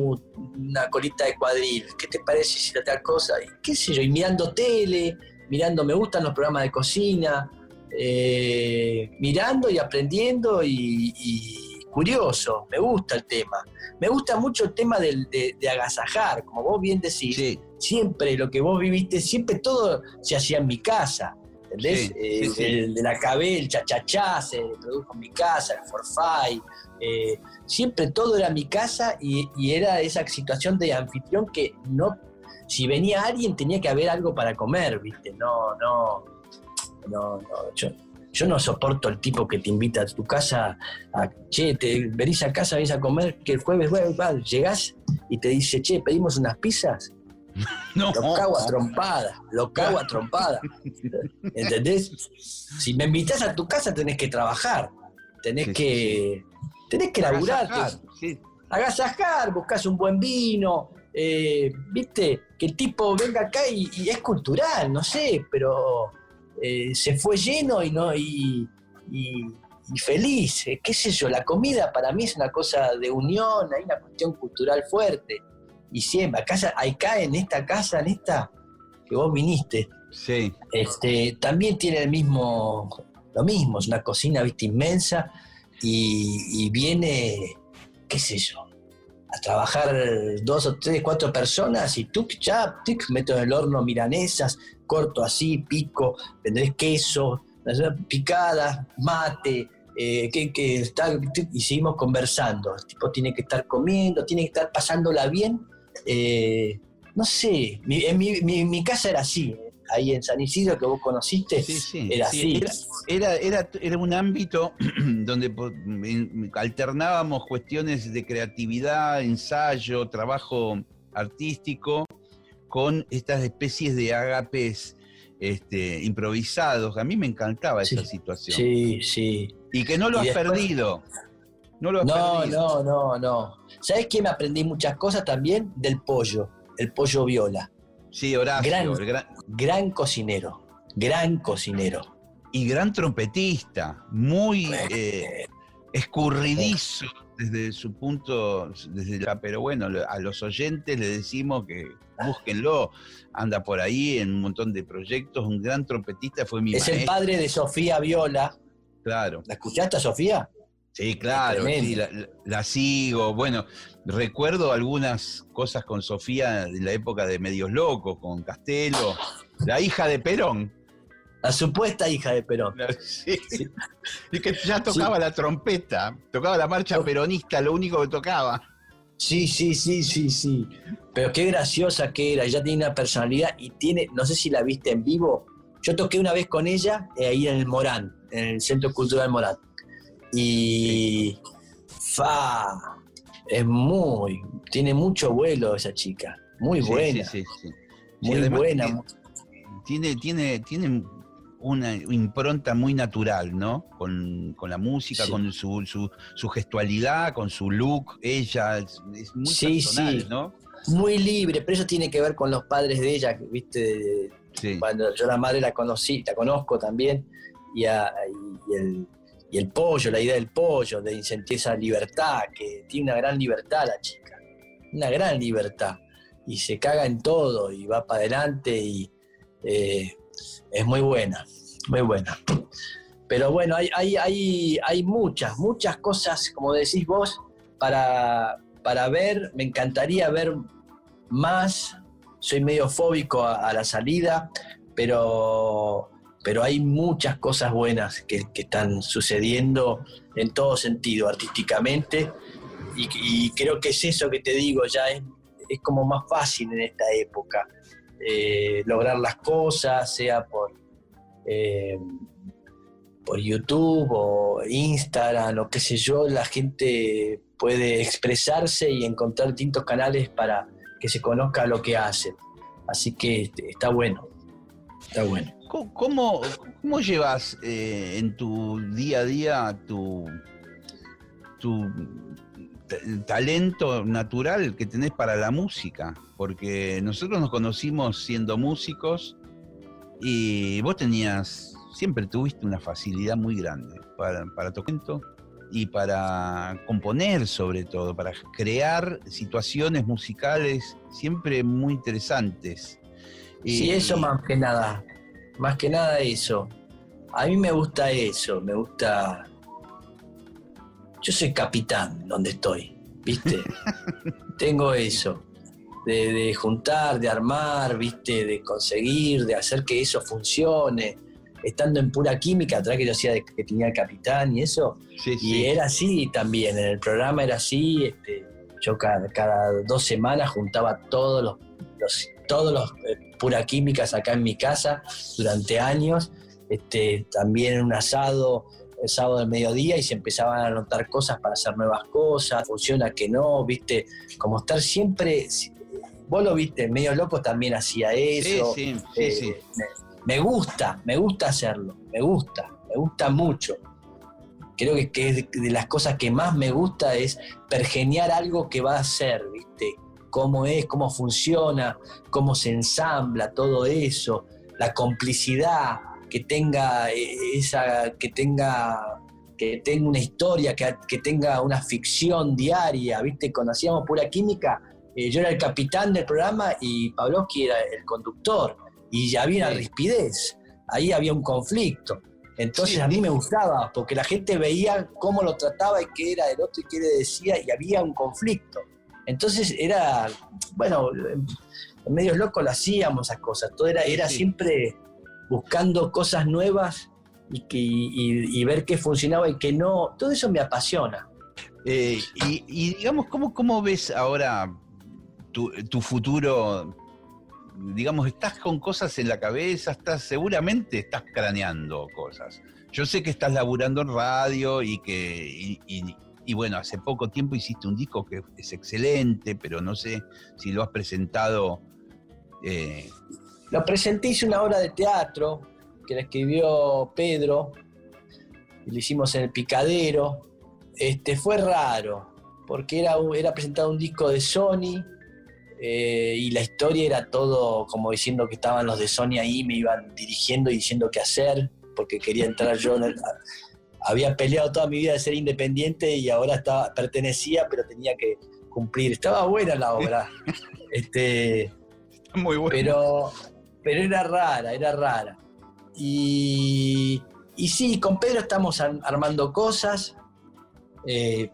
Speaker 2: una colita de cuadril, ¿qué te parece si tal cosa? Y qué sé yo, y mirando tele, mirando, me gustan los programas de cocina, eh, mirando y aprendiendo y, y curioso. Me gusta el tema. Me gusta mucho el tema del- de, de agasajar, como vos bien decís.
Speaker 1: Sí,
Speaker 2: Siempre lo que vos viviste, siempre todo se hacía en mi casa. ¿Entendés?
Speaker 1: Sí,
Speaker 2: Eh,
Speaker 1: sí.
Speaker 2: El de la cabel, el chachachá se produjo en mi casa, el forfait. eh, siempre todo era mi casa y, y era esa situación de anfitrión que no. Si venía alguien tenía que haber algo para comer, ¿viste? No, no. No, no. Yo, yo no soporto el tipo que te invita a tu casa, a, che, te venís a casa, venís a comer, que el jueves, jueves, va, llegás y te dice, che, pedimos unas pizzas.
Speaker 1: no.
Speaker 2: Lo cago a trompada, lo cago a trompada. ¿Entendés? Si me invitas a tu casa tenés que trabajar, tenés
Speaker 1: Sí,
Speaker 2: que tenés que laburar,
Speaker 1: sí.
Speaker 2: agasajar, buscas un buen vino, eh, viste, que el tipo venga acá y, y es cultural, no sé, pero eh, se fue lleno y no y, y- y feliz, eh, qué sé yo, la comida para mí es una cosa de unión, hay una cuestión cultural fuerte. Y siempre, acá, acá en esta casa, en esta que vos viniste,
Speaker 1: Sí,
Speaker 2: este, también tiene el mismo, lo mismo, es una cocina, viste, inmensa y, y viene, qué sé yo, a trabajar dos o tres, cuatro personas y tú ya, tic, meto en el horno milanesas, corto así, pico, vendré queso, picada, mate, eh, que, que está, y seguimos conversando. El tipo tiene que estar comiendo, tiene que estar pasándola bien. eh, no sé, mi- en mi, mi- mi casa era así, ahí en San Isidro que vos conociste,
Speaker 1: sí, sí.
Speaker 2: era
Speaker 1: Sí,
Speaker 2: así.
Speaker 1: Era, era, era, un ámbito donde alternábamos cuestiones de creatividad, ensayo, trabajo artístico, con estas especies de agapes este, improvisados. A mí me encantaba esa
Speaker 2: Sí,
Speaker 1: situación.
Speaker 2: Sí, sí.
Speaker 1: Y que no lo
Speaker 2: Y
Speaker 1: has
Speaker 2: después-
Speaker 1: perdido. No lo has
Speaker 2: No,
Speaker 1: perdido.
Speaker 2: no, no, no. ¿Sabes qué? Me aprendí muchas cosas también del pollo, el pollo viola.
Speaker 1: Sí, Horacio,
Speaker 2: gran-
Speaker 1: Gran
Speaker 2: cocinero, gran cocinero.
Speaker 1: y gran trompetista, muy eh, escurridizo desde su punto, desde la, pero bueno, a los oyentes le decimos que búsquenlo, anda por ahí en un montón de proyectos, un gran trompetista fue mi
Speaker 2: Es el padre de Sofía Viola.
Speaker 1: claro.
Speaker 2: ¿La escuchaste a Sofía?
Speaker 1: Sí, claro, sí, la- la sigo. Bueno, recuerdo algunas cosas con Sofía de la época de Medios Locos, con Castelo, la hija de Perón.
Speaker 2: La supuesta hija de Perón.
Speaker 1: Sí. Y que ya tocaba la trompeta, tocaba la marcha peronista, lo único que tocaba.
Speaker 2: Sí, sí, sí, sí, sí. Pero qué graciosa que era. Ella tiene una personalidad y tiene, no sé si la viste en vivo. Yo toqué una vez con ella eh, ahí en el Morán, en el Centro Cultural Morán. Y. Fa. Es muy. Tiene mucho vuelo esa chica. Muy
Speaker 1: Sí,
Speaker 2: buena.
Speaker 1: sí, sí, sí. Sí,
Speaker 2: Muy
Speaker 1: además
Speaker 2: buena.
Speaker 1: Tiene, tiene, tiene una impronta muy natural, ¿no? Con, con la música,
Speaker 2: Sí.
Speaker 1: con su, su, su gestualidad, con su look. Ella es, es muy
Speaker 2: Sí,
Speaker 1: personal,
Speaker 2: sí.
Speaker 1: ¿no?
Speaker 2: Muy libre, pero eso tiene que ver con los padres de ella, viste, cuando yo la madre la conocí, la conozco también, y, a- y el, y el pollo, la idea del pollo, de sentir esa libertad, que tiene una gran libertad la chica, una gran libertad, y se caga en todo, y va para adelante, y eh, es muy buena, muy buena. Pero bueno, hay, hay, hay, hay muchas, muchas cosas, como decís vos, para, para ver, me encantaría ver más, soy medio fóbico a, la salida, pero, pero hay muchas cosas buenas que, que están sucediendo en todo sentido, artísticamente, y, y creo que es eso que te digo, ya es, es como más fácil en esta época, eh, lograr las cosas, sea por... eh, por YouTube o Instagram o qué sé yo, la gente puede expresarse y encontrar distintos canales para que se conozca lo que hacen. Así que este, está bueno, está bueno.
Speaker 1: ¿Cómo, cómo, llevas eh, en tu día a día tu, tu talento natural que tenés para la música? Porque nosotros nos conocimos siendo músicos y vos tenías, siempre tuviste una facilidad muy grande para, para tocar y para componer sobre todo, para crear situaciones musicales siempre muy interesantes.
Speaker 2: Sí, eso más que nada, más que nada eso. A mí me gusta eso, me gusta... Yo soy capitán donde estoy, ¿viste? Tengo eso, de, de juntar, de armar, ¿viste? De conseguir, de hacer que eso funcione estando en pura química, atrás que yo hacía de que tenía el capitán y eso,
Speaker 1: Sí,
Speaker 2: y
Speaker 1: sí.
Speaker 2: era así también, en el programa era así, este, yo cada, cada dos semanas juntaba todos los, los- todos los eh, pura químicas acá en mi casa durante años, este, también un asado el sábado del mediodía y se empezaban a anotar cosas para hacer nuevas cosas, funciona que no, viste, como estar siempre, vos lo viste, medio loco también hacía eso,
Speaker 1: sí, sí,
Speaker 2: eh,
Speaker 1: sí.
Speaker 2: Me, me gusta, me gusta hacerlo, me gusta, me gusta mucho. Creo que, que es de, de las cosas que más me gusta es pergeniar algo que va a ser, ¿viste? Cómo es, cómo funciona, cómo se ensambla todo eso, la complicidad, que tenga eh, esa, que tenga que tenga una historia, que, que tenga una ficción diaria, ¿viste? Cuando hacíamos pura química, eh, yo era el capitán del programa y Pavlovsky era el conductor y ya había una
Speaker 1: Sí.
Speaker 2: rispidez, ahí había un conflicto. Entonces
Speaker 1: Sí.
Speaker 2: a mí me gustaba, porque la gente veía cómo lo trataba y qué era el otro y qué le decía, y había un conflicto. Entonces era, bueno, en medios locos lo hacíamos esas cosas, todo era, era siempre buscando cosas nuevas y, que- y- ver qué funcionaba y qué no, todo eso me apasiona.
Speaker 1: Eh, y, digamos, ¿cómo, ¿cómo ves ahora tu, tu futuro? Digamos, estás con cosas en la cabeza, estás, seguramente estás craneando cosas. Yo sé que estás laburando en radio y que, y bueno, hace poco tiempo hiciste un disco que es excelente, pero no sé si lo has presentado. eh,
Speaker 2: Lo presenté, hice una obra de teatro que la escribió Pedro, y lo hicimos en el Picadero. Este, fue raro, porque era, era presentado un disco de Sony eh, y la historia era todo como diciendo que estaban los de Sony ahí, me iban dirigiendo y diciendo qué hacer, porque quería entrar yo. en el- había peleado toda mi vida de ser independiente y ahora estaba, pertenecía, pero tenía que cumplir. Estaba buena la obra. este,
Speaker 1: muy bueno.
Speaker 2: pero, pero era rara, era rara. Y, y sí, con Pedro estamos ar- armando cosas. Eh,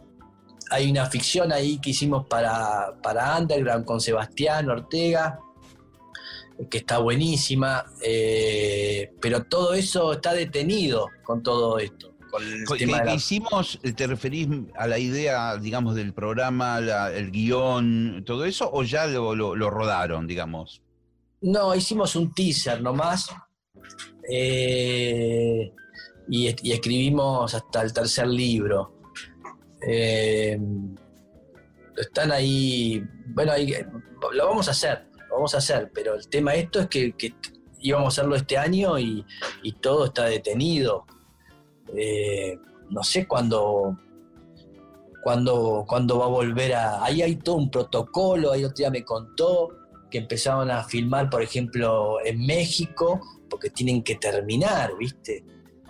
Speaker 2: hay una ficción ahí que hicimos para, para Underground con Sebastián Ortega, que está buenísima. eh, pero todo eso está detenido con todo esto. Con el
Speaker 1: Co-
Speaker 2: tema
Speaker 1: que-
Speaker 2: de
Speaker 1: que
Speaker 2: la-
Speaker 1: hicimos, eh, ¿te referís a la idea, digamos, del programa, la- el guion, todo eso, o ya lo, lo- lo rodaron, digamos?
Speaker 2: No, hicimos un teaser nomás. eh, y, escribimos hasta el tercer libro. Eh, están ahí. Bueno, ahí, lo vamos a hacer, lo vamos a hacer, pero el tema esto es que, íbamos a hacerlo este año y, todo está detenido. Eh, no sé cuándo. Cuándo, cuándo va a volver a. Ahí hay todo un protocolo, ahí otro día me contó que empezaron a filmar, por ejemplo, en México, porque tienen que terminar, ¿viste?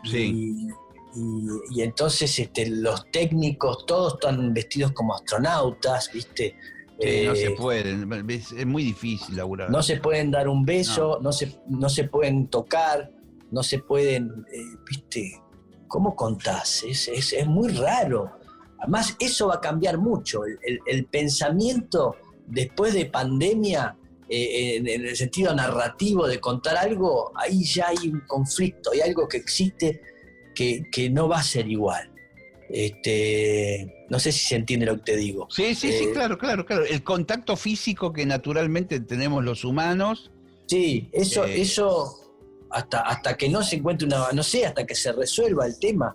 Speaker 1: Sí.
Speaker 2: Y, y- y entonces este, los técnicos, todos están vestidos como astronautas, ¿viste?
Speaker 1: Sí, no
Speaker 2: Eh,
Speaker 1: se pueden, es, es muy difícil laburar.
Speaker 2: no se pueden dar un beso, no, se, no se pueden tocar, no se pueden, eh, ¿viste? ¿Cómo contás? Es, es- es muy raro. Además, eso va a cambiar mucho. El, el- el pensamiento después de pandemia, eh, en, en el sentido narrativo de contar algo, ahí ya hay un conflicto, hay algo que existe que, que no va a ser igual. Este, no sé si se entiende lo que te digo.
Speaker 1: Sí, sí, sí,
Speaker 2: Eh,
Speaker 1: claro, claro, claro. El contacto físico que naturalmente tenemos los humanos.
Speaker 2: Sí, eso,
Speaker 1: Eh,
Speaker 2: eso hasta, hasta que no se encuentre una, no sé, hasta que se resuelva el tema.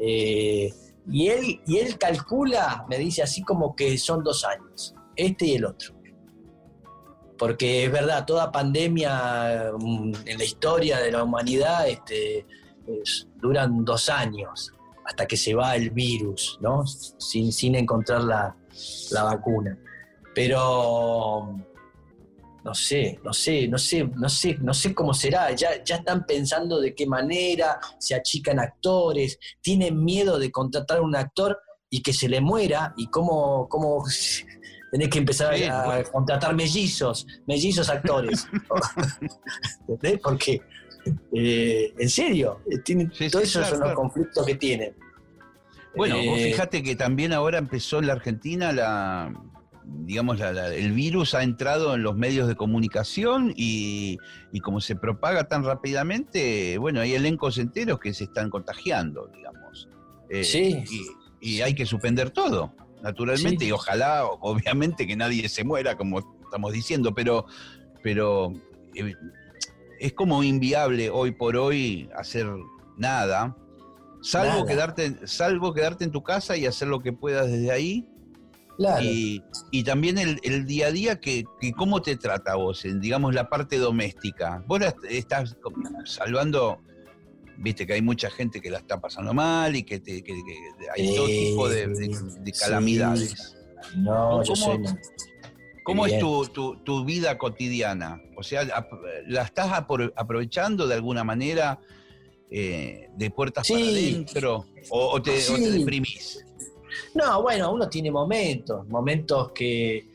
Speaker 2: Eh, y él, y él calcula, me dice así como que son dos años, este y el otro. Porque es verdad, toda pandemia mm, en la historia de la humanidad este, es- duran dos años hasta que se va el virus, ¿no? Sin, sin encontrar la, la vacuna. Pero no sé, no sé, no sé, no sé, no sé cómo será. Ya, ya están pensando de qué manera, se achican actores, tienen miedo de contratar a un actor y que se le muera, y cómo, cómo tenés que empezar
Speaker 1: Sí,
Speaker 2: a
Speaker 1: bueno.
Speaker 2: contratar mellizos, mellizos actores. ¿Entendés? Porque Eh, en serio, eh, tienen,
Speaker 1: Sí, claro,
Speaker 2: son los
Speaker 1: claro.
Speaker 2: conflictos que tienen.
Speaker 1: Bueno, vos
Speaker 2: Eh,
Speaker 1: fíjate que también ahora empezó en la Argentina la, digamos, la- la- el virus ha entrado en los medios de comunicación y, y como se propaga tan rápidamente, bueno, hay elencos enteros que se están contagiando, digamos. Eh,
Speaker 2: Sí.
Speaker 1: Y, y hay que suspender todo, naturalmente,
Speaker 2: Sí.
Speaker 1: y ojalá, obviamente, que nadie se muera, como estamos diciendo, pero, pero eh, es como inviable hoy por hoy hacer nada. Salvo
Speaker 2: Nada.
Speaker 1: quedarte, salvo quedarte en tu casa y hacer lo que puedas desde ahí.
Speaker 2: Claro.
Speaker 1: Y, y también el, el día a día, que, que cómo te trata vos, en, digamos, la parte doméstica. Vos estás salvando, viste que hay mucha gente que la está pasando mal y que, te- que- que hay todo tipo de, de- de
Speaker 2: sí.
Speaker 1: calamidades.
Speaker 2: no, yo
Speaker 1: ¿cómo-
Speaker 2: soy.
Speaker 1: ¿Cómo es tu, tu- tu vida cotidiana? O sea, ¿la estás apro- aprovechando de alguna manera eh, de puertas para adentro? ¿O, o te, o te deprimís?
Speaker 2: No, bueno, uno tiene momentos, momentos que,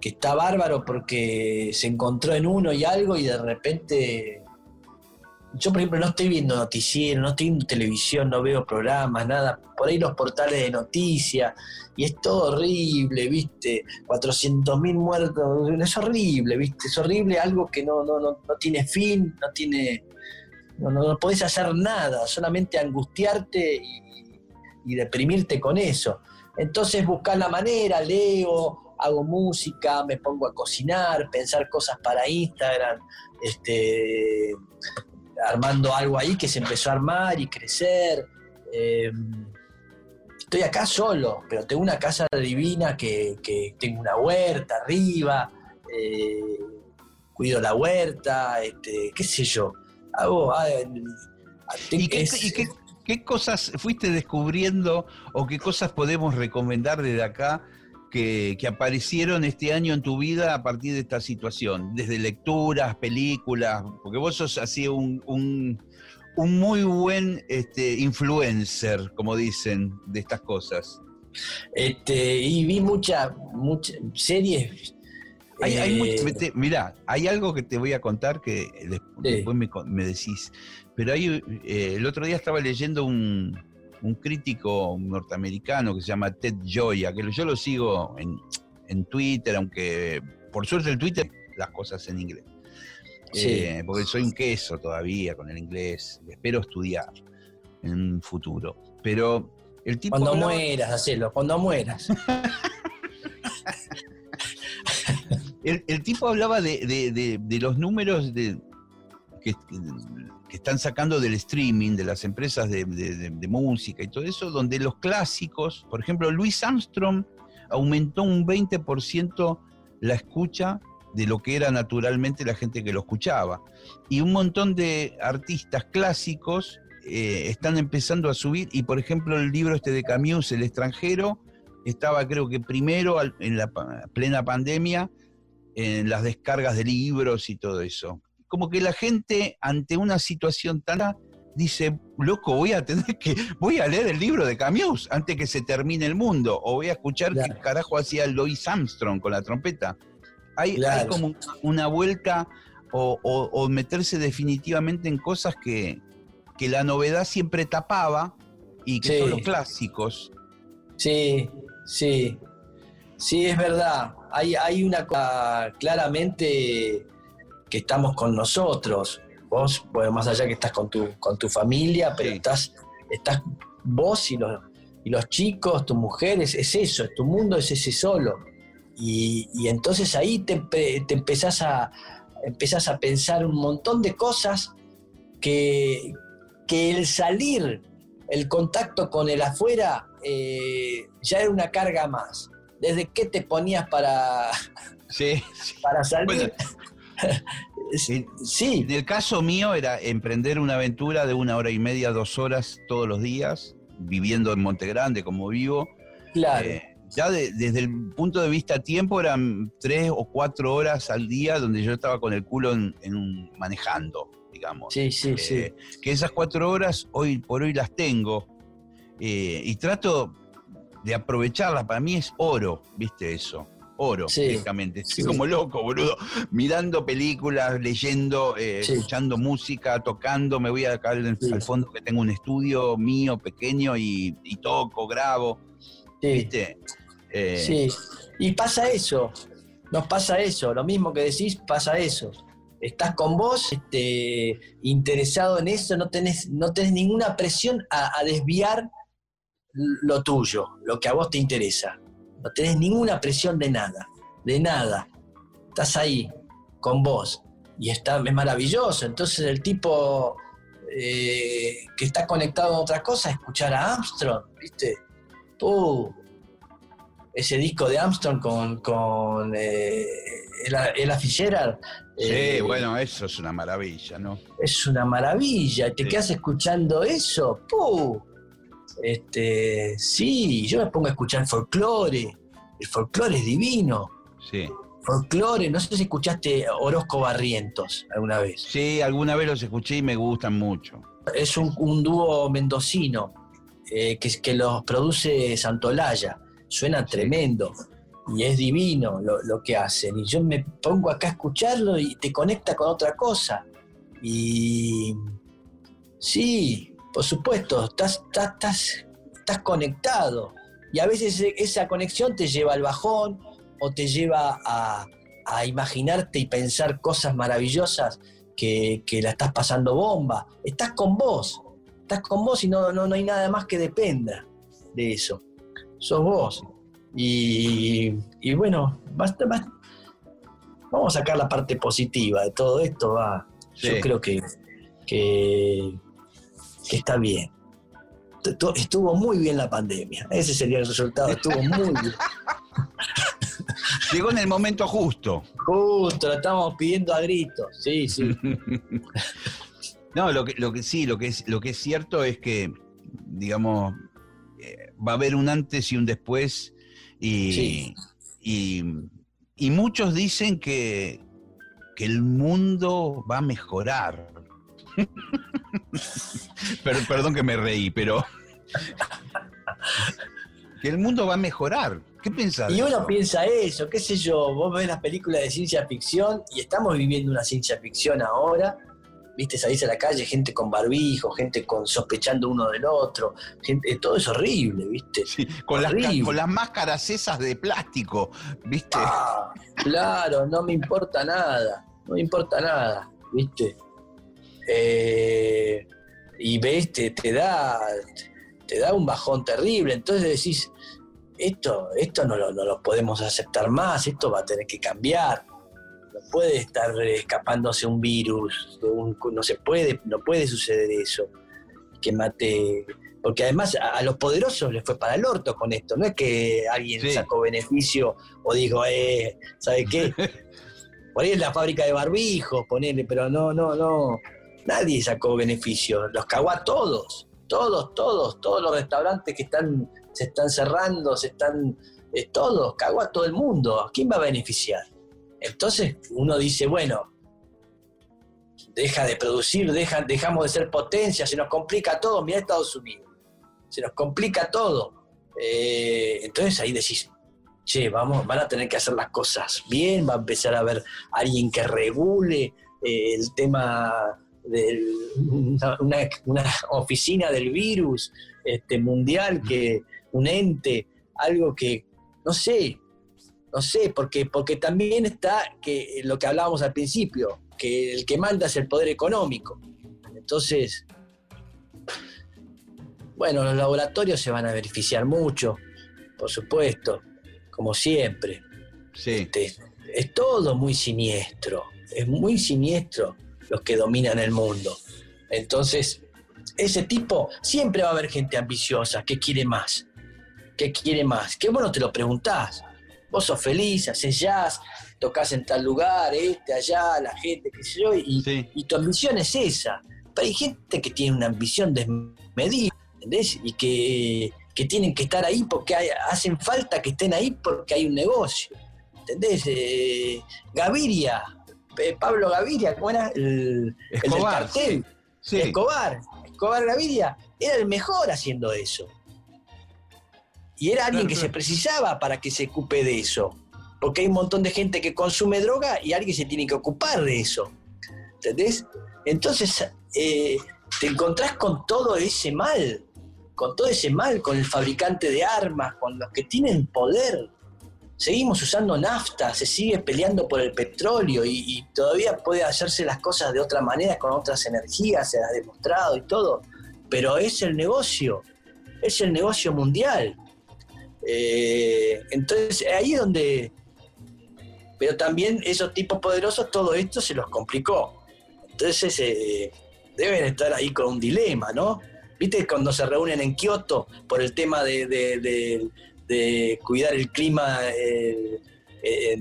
Speaker 2: que está bárbaro porque se encontró en uno y algo y de repente. Yo, por ejemplo, no estoy viendo noticiero, no estoy viendo televisión, no veo programas, nada. Por ahí los portales de noticias y es todo horrible, ¿viste? 400.000 muertos, es horrible, ¿viste? Es horrible, algo que no, no, no, no tiene fin, no tiene. No, no, podés hacer nada, solamente angustiarte y, y deprimirte con eso. Entonces buscar la manera, leo, hago música, me pongo a cocinar, pensar cosas para Instagram, este, armando algo ahí que se empezó a armar y crecer. Eh, estoy acá solo, pero tengo una casa divina que, que tengo una huerta arriba, eh, cuido la huerta, este, qué sé yo. Hago, ah,
Speaker 1: ¿Y qué,
Speaker 2: es-
Speaker 1: y qué- qué cosas fuiste descubriendo o qué cosas podemos recomendar desde acá que, que aparecieron este año en tu vida a partir de esta situación? Desde lecturas, películas, porque vos sos así un, un- un muy buen este, influencer, como dicen, de estas cosas.
Speaker 2: Este, y vi muchas muchas series.
Speaker 1: Hay, hay
Speaker 2: eh,
Speaker 1: mucho- mirá, hay algo que te voy a contar que
Speaker 2: Sí.
Speaker 1: después me, me decís. Pero hay, eh, el otro día estaba leyendo un, un crítico norteamericano que se llama Ted Joya, que yo lo sigo en, en Twitter, aunque por suerte el Twitter las cosas en inglés.
Speaker 2: Sí.
Speaker 1: Eh, porque soy un queso todavía con el inglés. Espero estudiar en un futuro. Pero el tipo
Speaker 2: cuando
Speaker 1: hablaba-
Speaker 2: mueras, hacelo, cuando mueras.
Speaker 1: El, el tipo hablaba de, de- de- de los números de, que, que están sacando del streaming, de las empresas de, música y todo eso, donde los clásicos, por ejemplo, Louis Armstrong aumentó un 20% la escucha de lo que era naturalmente la gente que lo escuchaba. Y un montón de artistas clásicos eh, están empezando a subir, y por ejemplo el libro este de Camus, El extranjero, estaba creo que primero en la plena pandemia en las descargas de libros y todo eso. Como que la gente ante una situación tan dice, loco, voy a tener que, voy a leer el libro de Camus antes que se termine el mundo, o voy a escuchar
Speaker 2: Claro.
Speaker 1: qué carajo hacía Louis Armstrong con la trompeta. Hay, como una vuelta o, o- o meterse definitivamente en cosas que, que la novedad siempre tapaba y que
Speaker 2: Sí.
Speaker 1: son los clásicos.
Speaker 2: Sí, sí. Sí, es verdad. Hay, hay una cosa claramente que estamos con nosotros. Vos, bueno, más allá que estás con tu, con tu familia, pero
Speaker 1: Sí.
Speaker 2: estás, estás vos y los, y los chicos, tus mujeres, es eso, tu mundo es ese solo. Y, y entonces ahí te, te empezás, a, empezás a pensar un montón de cosas que, que el salir, el contacto con el afuera, eh, ya era una carga más. ¿Desde qué te ponías para,
Speaker 1: Sí,
Speaker 2: para salir?
Speaker 1: Bueno,
Speaker 2: Sí,
Speaker 1: En el caso mío era emprender una aventura de una hora y media, dos horas todos los días, viviendo en Monte Grande como vivo.
Speaker 2: claro.
Speaker 1: Eh, ya de- desde el punto de vista tiempo eran tres o cuatro horas al día donde yo estaba con el culo en, en un- manejando, digamos.
Speaker 2: sí, sí, sí.
Speaker 1: Eh, que esas cuatro horas hoy por hoy las tengo eh, y trato de aprovecharlas. Para mí es oro, viste eso. Oro,
Speaker 2: Sí,
Speaker 1: directamente. Estoy
Speaker 2: sí.
Speaker 1: como loco, boludo. Mirando películas, leyendo, eh,
Speaker 2: Sí.
Speaker 1: escuchando música, tocando. Me voy acá al, al fondo que tengo un estudio mío pequeño y, y toco, grabo.
Speaker 2: Sí.
Speaker 1: ¿Viste? Eh,
Speaker 2: Sí, y pasa eso, nos pasa eso, lo mismo que decís, pasa eso. Estás con vos, este, interesado en eso, no tenés, no tenés ninguna presión a, a desviar lo tuyo, lo que a vos te interesa. No tenés ninguna presión de nada, de nada. Estás ahí, con vos, y está, es maravilloso. Entonces el tipo eh, que está conectado a otra cosa, escuchar a Armstrong, ¿viste? Uh, ese disco de Armstrong con, con eh, Ella Fitzgerald,
Speaker 1: sí,
Speaker 2: eh,
Speaker 1: bueno, eso es una maravilla, ¿no?
Speaker 2: es una maravilla. Te
Speaker 1: Sí.
Speaker 2: quedas escuchando eso. ¡Puh! Este, sí, yo me pongo a escuchar folclore. El folclore es divino.
Speaker 1: Sí.
Speaker 2: Folclore, no sé si escuchaste Orozco Barrientos alguna vez.
Speaker 1: Sí, alguna vez los escuché y me gustan mucho.
Speaker 2: Es un, un dúo mendocino eh, que, que los produce Santolaya. Suena
Speaker 1: Sí.
Speaker 2: tremendo y es divino lo, lo que hacen. Y yo me pongo acá a escucharlo y te conecta con otra cosa. Y sí, por supuesto, estás, estás, estás, estás conectado. Y a veces e- esa conexión te lleva al bajón o te lleva a, a imaginarte y pensar cosas maravillosas que, que la estás pasando bomba. Estás con vos, estás con vos y no, no, no hay nada más que dependa de eso. Sos vos. Y, y bueno, basta, basta. vamos a sacar la parte positiva de todo esto. Va. Yo creo que, que, que está bien. Estu- Estuvo muy bien la pandemia. Ese sería el resultado. Estuvo muy bien.
Speaker 1: Llegó en el momento justo.
Speaker 2: Justo, lo estamos pidiendo a gritos. Sí, sí.
Speaker 1: No, lo que, lo que sí, lo que es, lo que es cierto es que, digamos, eh, va a haber un antes y un después. Y,
Speaker 2: Sí.
Speaker 1: y, y muchos dicen que, que el mundo va a mejorar. Per- perdón que me reí, pero. que el mundo va a mejorar. ¿Qué pensás?
Speaker 2: Y uno
Speaker 1: eso?
Speaker 2: piensa eso, qué sé yo, vos ves las películas de ciencia ficción y estamos viviendo una ciencia ficción ahora, viste, salís a la calle, gente con barbijo, gente con sospechando uno del otro, gente, todo es horrible, viste.
Speaker 1: Sí, con, las, con las máscaras esas de plástico, ¿viste?
Speaker 2: Ah, claro, no me importa nada, no me importa nada, viste. Eh, y ves, te, te da, te da un bajón terrible, entonces decís, esto, esto no lo, no lo podemos aceptar más, esto va a tener que cambiar. No puede estar escapándose un virus, de un- no se puede, no puede suceder eso, que mate, porque además a, los poderosos les fue para el orto con esto, no es que alguien
Speaker 1: Sí.
Speaker 2: sacó beneficio o dijo, eh, ¿sabe qué? Por ahí es la fábrica de barbijos, ponele, pero no, no, no, nadie sacó beneficio, los cagó a todos, todos, todos, todos los restaurantes que están, se están cerrando, se están, eh, todos, cagó a todo el mundo, ¿a quién va a beneficiar? Entonces uno dice, bueno, deja de producir, deja, dejamos de ser potencia, se nos complica todo, mira Estados Unidos, se nos complica todo. Eh, entonces ahí decís, che, vamos, van a tener que hacer las cosas bien, va a empezar a haber alguien que regule eh, el tema de una, una oficina del virus este, mundial, que un ente, algo que, no sé, no sé, porque, porque también está que lo que hablábamos al principio, que el que manda es el poder económico. Entonces, bueno, los laboratorios se van a beneficiar mucho, por supuesto, como siempre.
Speaker 1: Sí.
Speaker 2: Este, es todo muy siniestro, es muy siniestro los que dominan el mundo. Entonces, ese tipo, siempre va a haber gente ambiciosa que quiere más, que quiere más, que vos no te lo preguntás. Vos sos feliz, haces jazz, tocas en tal lugar, este, allá, la gente, qué sé yo, y,
Speaker 1: Sí.
Speaker 2: y tu ambición es esa. Pero hay gente que tiene una ambición desmedida, ¿entendés? Y que, que tienen que estar ahí porque hay- hacen falta que estén ahí porque hay un negocio. ¿Entendés? Eh, Gaviria, Pablo Gaviria, ¿cómo era? El, el
Speaker 1: Escobar,
Speaker 2: cartel.
Speaker 1: Sí.
Speaker 2: Escobar, Escobar Gaviria, era el mejor haciendo eso. Y era alguien
Speaker 1: Claro,
Speaker 2: que se precisaba para que se ocupe de eso. porque hay un montón de gente que consume droga y alguien se tiene que ocupar de eso. ¿Entendés? Entonces, eh, te encontrás con todo ese mal, con todo ese mal, con el fabricante de armas, con los que tienen poder. Seguimos usando nafta, se sigue peleando por el petróleo y, todavía puede hacerse las cosas de otra manera, con otras energías, se ha demostrado y todo. Pero es el negocio, es el negocio mundial. Eh, entonces, ahí es donde... Pero también esos tipos poderosos, todo esto se los complicó. Entonces, eh, deben estar ahí con un dilema, ¿no? ¿Viste cuando se reúnen en Kioto por el tema de- de cuidar el clima eh, eh,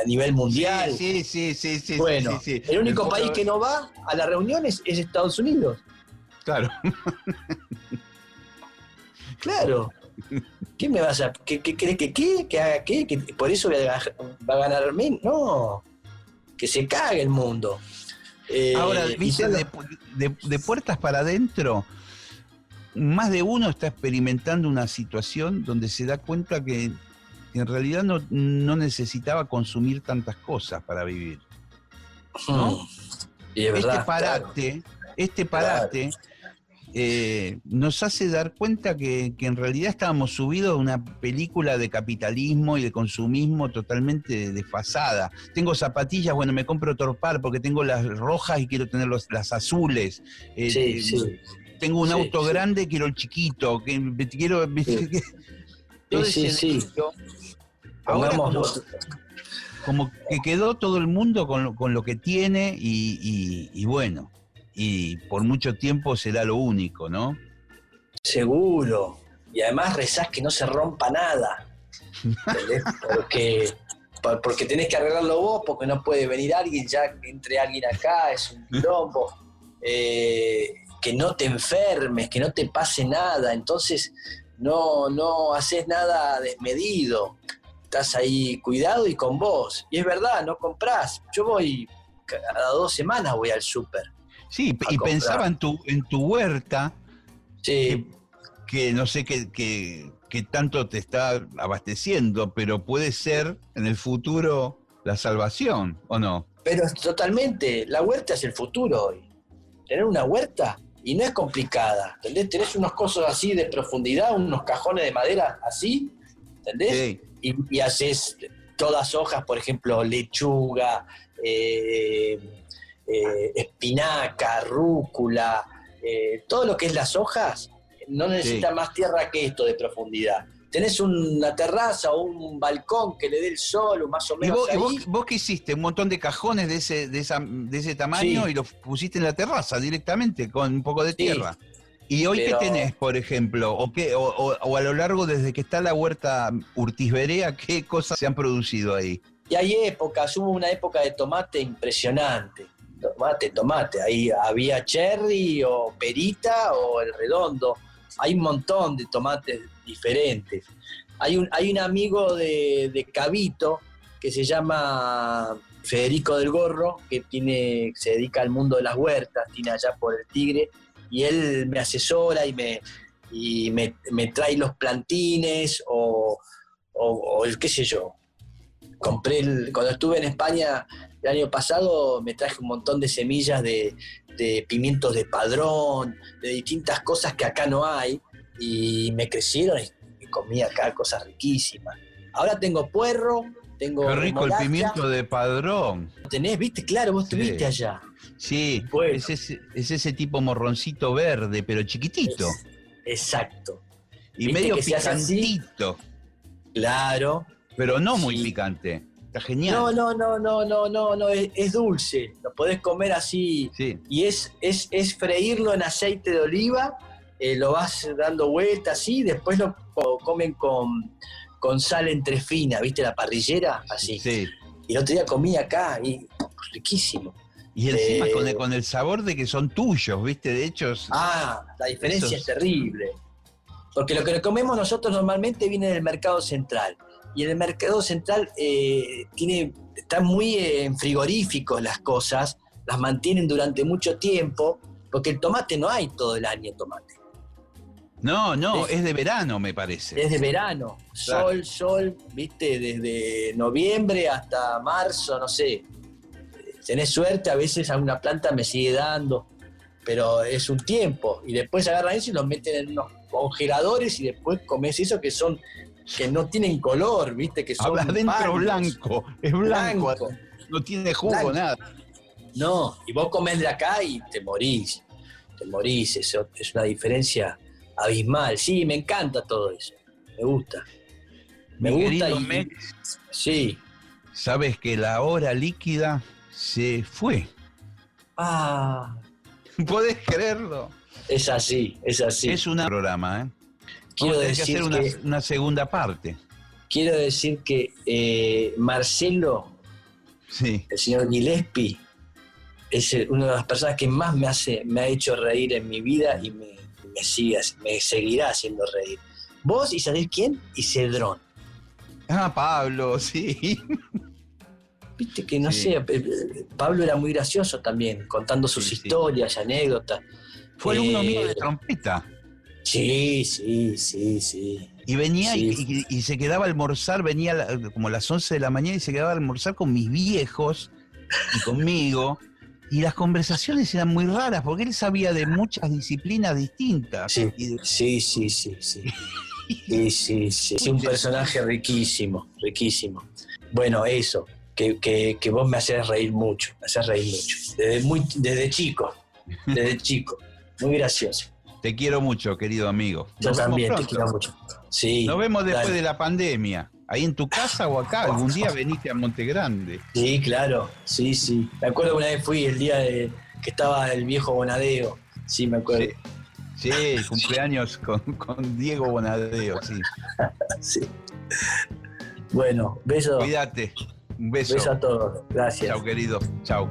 Speaker 2: a nivel mundial?
Speaker 1: Sí, sí, sí, sí.
Speaker 2: bueno,
Speaker 1: sí, sí.
Speaker 2: el único país que no va a las reuniones es Estados Unidos.
Speaker 1: Claro.
Speaker 2: Claro. ¿Qué me vas a.? ¿Qué, qué crees que qué? ¿Que haga qué? ¿Que por eso va a ganar menos? No. Que se cague el mundo. Eh,
Speaker 1: Ahora, viste, de, de- de puertas para adentro, más de uno está experimentando una situación donde se da cuenta que, que en realidad no, no necesitaba consumir tantas cosas para vivir. ¿no?
Speaker 2: Mm. Y es verdad.
Speaker 1: este parate, este parate eh, nos hace dar cuenta que, que en realidad estábamos subidos a una película de capitalismo y de consumismo totalmente desfasada. Tengo zapatillas, bueno, me compro Torpar porque tengo las rojas y quiero tener los- las azules. Eh,
Speaker 2: Sí,
Speaker 1: eh,
Speaker 2: sí.
Speaker 1: Tengo un
Speaker 2: Sí,
Speaker 1: auto
Speaker 2: sí.
Speaker 1: grande, quiero el chiquito. Que, quiero,
Speaker 2: Sí.
Speaker 1: todo
Speaker 2: Sí,
Speaker 1: ese
Speaker 2: sí, sí.
Speaker 1: negocio. Ahora como, que quedó todo el mundo con lo, con lo que tiene y, y- y bueno, y por mucho tiempo será lo único, ¿no?
Speaker 2: Seguro. Y además rezás que no se rompa nada. ¿Entendés? Porque, por- porque tenés que arreglarlo vos, porque no puede venir alguien, ya que entre alguien acá, es un quilombo. Eh, que no te enfermes, que no te pase nada. Entonces, no, no haces nada desmedido. Estás ahí cuidado y con vos. Y es verdad, no comprás. Yo voy, cada dos semanas voy al súper.
Speaker 1: Sí, y
Speaker 2: comprar.
Speaker 1: pensaba en tu, en tu huerta,
Speaker 2: Sí,
Speaker 1: que, que no sé qué qué- qué tanto te está abasteciendo, pero puede ser en el futuro la salvación, ¿o no?
Speaker 2: Pero totalmente, la huerta es el futuro hoy. Tener una huerta y no es complicada, ¿entendés? Tenés unos cosos así de profundidad, unos cajones de madera así, ¿entendés?
Speaker 1: Sí.
Speaker 2: Y, y haces todas hojas, por ejemplo, lechuga, eh, eh, espinaca, rúcula, eh, todo lo que es las hojas no necesita
Speaker 1: Sí.
Speaker 2: más tierra que esto de profundidad. Tenés una terraza o un balcón que le dé el sol o más o
Speaker 1: ¿Y
Speaker 2: menos
Speaker 1: vos, y
Speaker 2: ahí.
Speaker 1: vos- vos qué hiciste? ¿Un montón de cajones de ese, de esa- de ese tamaño
Speaker 2: Sí.
Speaker 1: y los pusiste en la terraza directamente con un poco de
Speaker 2: Sí.
Speaker 1: tierra? ¿Y hoy
Speaker 2: Pero-
Speaker 1: qué tenés, por ejemplo? ¿O, qué, o, o- o a lo largo, desde que está la huerta Urtisberea, qué cosas se han producido ahí?
Speaker 2: Y hay épocas, hubo una época de tomate impresionante. Tomate, tomate. Ahí había cherry o perita o el redondo. Hay un montón de tomates diferentes. Hay un, hay un amigo de, de Cabito que se llama Federico del Gorro, que tiene, se dedica al mundo de las huertas, tiene allá por el Tigre, y él me asesora y me, y me, me trae los plantines o, o, o el qué sé yo, compré el- cuando estuve en España el año pasado me traje un montón de semillas de, de pimientos de padrón, de distintas cosas que acá no hay y me crecieron y, y comí acá cosas riquísimas. Ahora tengo puerro, tengo
Speaker 1: Qué rico el pimiento de padrón.
Speaker 2: tenés, viste, claro, vos
Speaker 1: Sí.
Speaker 2: estuviste allá.
Speaker 1: Sí,
Speaker 2: Bueno.
Speaker 1: es, ese, es ese tipo morroncito verde, pero chiquitito.
Speaker 2: Es- exacto,
Speaker 1: y medio picantito.
Speaker 2: claro.
Speaker 1: Pero no muy
Speaker 2: Sí.
Speaker 1: picante. Está genial.
Speaker 2: No, no, no, no, no, no, no, es, es dulce, lo podés comer así
Speaker 1: Sí.
Speaker 2: y es, es, es freírlo en aceite de oliva, eh, lo vas dando vueltas así, después lo co- comen con, con sal entre fina, ¿viste? La parrillera, así.
Speaker 1: sí.
Speaker 2: Y el otro día comí acá y riquísimo.
Speaker 1: Y encima
Speaker 2: Eh,
Speaker 1: con, el, con el sabor de que son tuyos, ¿viste? De hecho,
Speaker 2: Ah, la diferencia es- terrible. Porque lo que comemos nosotros normalmente viene del mercado central. Y en el mercado central eh, tiene, están muy eh, en frigoríficos las cosas, las mantienen durante mucho tiempo, porque el tomate no hay todo el año tomate.
Speaker 1: No, no,
Speaker 2: Es-
Speaker 1: es de verano, me parece.
Speaker 2: Es de verano.
Speaker 1: Claro.
Speaker 2: Sol, sol, viste, desde noviembre hasta marzo, no sé. Tenés suerte, a veces alguna planta me sigue dando, pero es un tiempo. Y después agarran eso y los meten en unos congeladores y después comés eso que son, que no tienen color, viste, que son
Speaker 1: Habla adentro blanco, es blanco,
Speaker 2: Blanco.
Speaker 1: no tiene jugo,
Speaker 2: Blanco.
Speaker 1: nada.
Speaker 2: No, y vos comés de acá y te morís. Te morís, eso es una diferencia abismal. Sí, me encanta todo eso. Me gusta. Me
Speaker 1: Mi
Speaker 2: gusta y- Sí.
Speaker 1: sabes que la hora líquida se fue.
Speaker 2: Ah,
Speaker 1: ¿Podés creerlo?
Speaker 2: es así, es así.
Speaker 1: Es un programa, ¿eh?
Speaker 2: Quiero,
Speaker 1: Vamos que
Speaker 2: decir
Speaker 1: hacer una,
Speaker 2: que,
Speaker 1: una segunda parte.
Speaker 2: quiero decir que eh, Marcelo,
Speaker 1: Sí.
Speaker 2: el señor Gillespie, es el- una de las personas que más me hace, me ha hecho reír en mi vida y me, me sigue, me seguirá haciendo reír. Vos y sabés quién? Y Cedrón.
Speaker 1: Ah, Pablo, sí.
Speaker 2: Viste que no
Speaker 1: Sí.
Speaker 2: sé, eh, eh, Pablo era muy gracioso también, contando sus
Speaker 1: Sí, sí.
Speaker 2: historias, anécdotas.
Speaker 1: Fue alumno
Speaker 2: Eh,
Speaker 1: mío de trompeta.
Speaker 2: Sí, sí, sí, sí.
Speaker 1: Y venía y-
Speaker 2: Sí.
Speaker 1: y, y se quedaba a almorzar, venía la- como a las 11 de la mañana y se quedaba a almorzar con mis viejos y conmigo. Y las conversaciones eran muy raras porque él sabía de muchas disciplinas distintas.
Speaker 2: Sí,
Speaker 1: de-
Speaker 2: sí, sí, sí, sí. Sí, sí, sí. Sí, un personaje riquísimo, riquísimo. Bueno, eso, que, que, que vos me haces reír mucho, me haces reír mucho. Desde, muy, desde chico, desde chico. Muy gracioso.
Speaker 1: Te quiero mucho, querido amigo.
Speaker 2: Yo
Speaker 1: Nos
Speaker 2: también te quiero mucho. Sí.
Speaker 1: Nos vemos después
Speaker 2: dale.
Speaker 1: de la pandemia. Ahí en tu casa o acá. Algún día veniste a Monte Grande.
Speaker 2: Sí, claro, sí, sí. Me acuerdo que una vez fui el día de, que estaba el viejo Bonadeo. Sí, me acuerdo.
Speaker 1: Sí, sí, cumpleaños con, con Diego Bonadeo, sí.
Speaker 2: Sí. Bueno, beso,
Speaker 1: Cuídate. Un beso.
Speaker 2: beso a todos. Gracias.
Speaker 1: Chao, querido. Chao.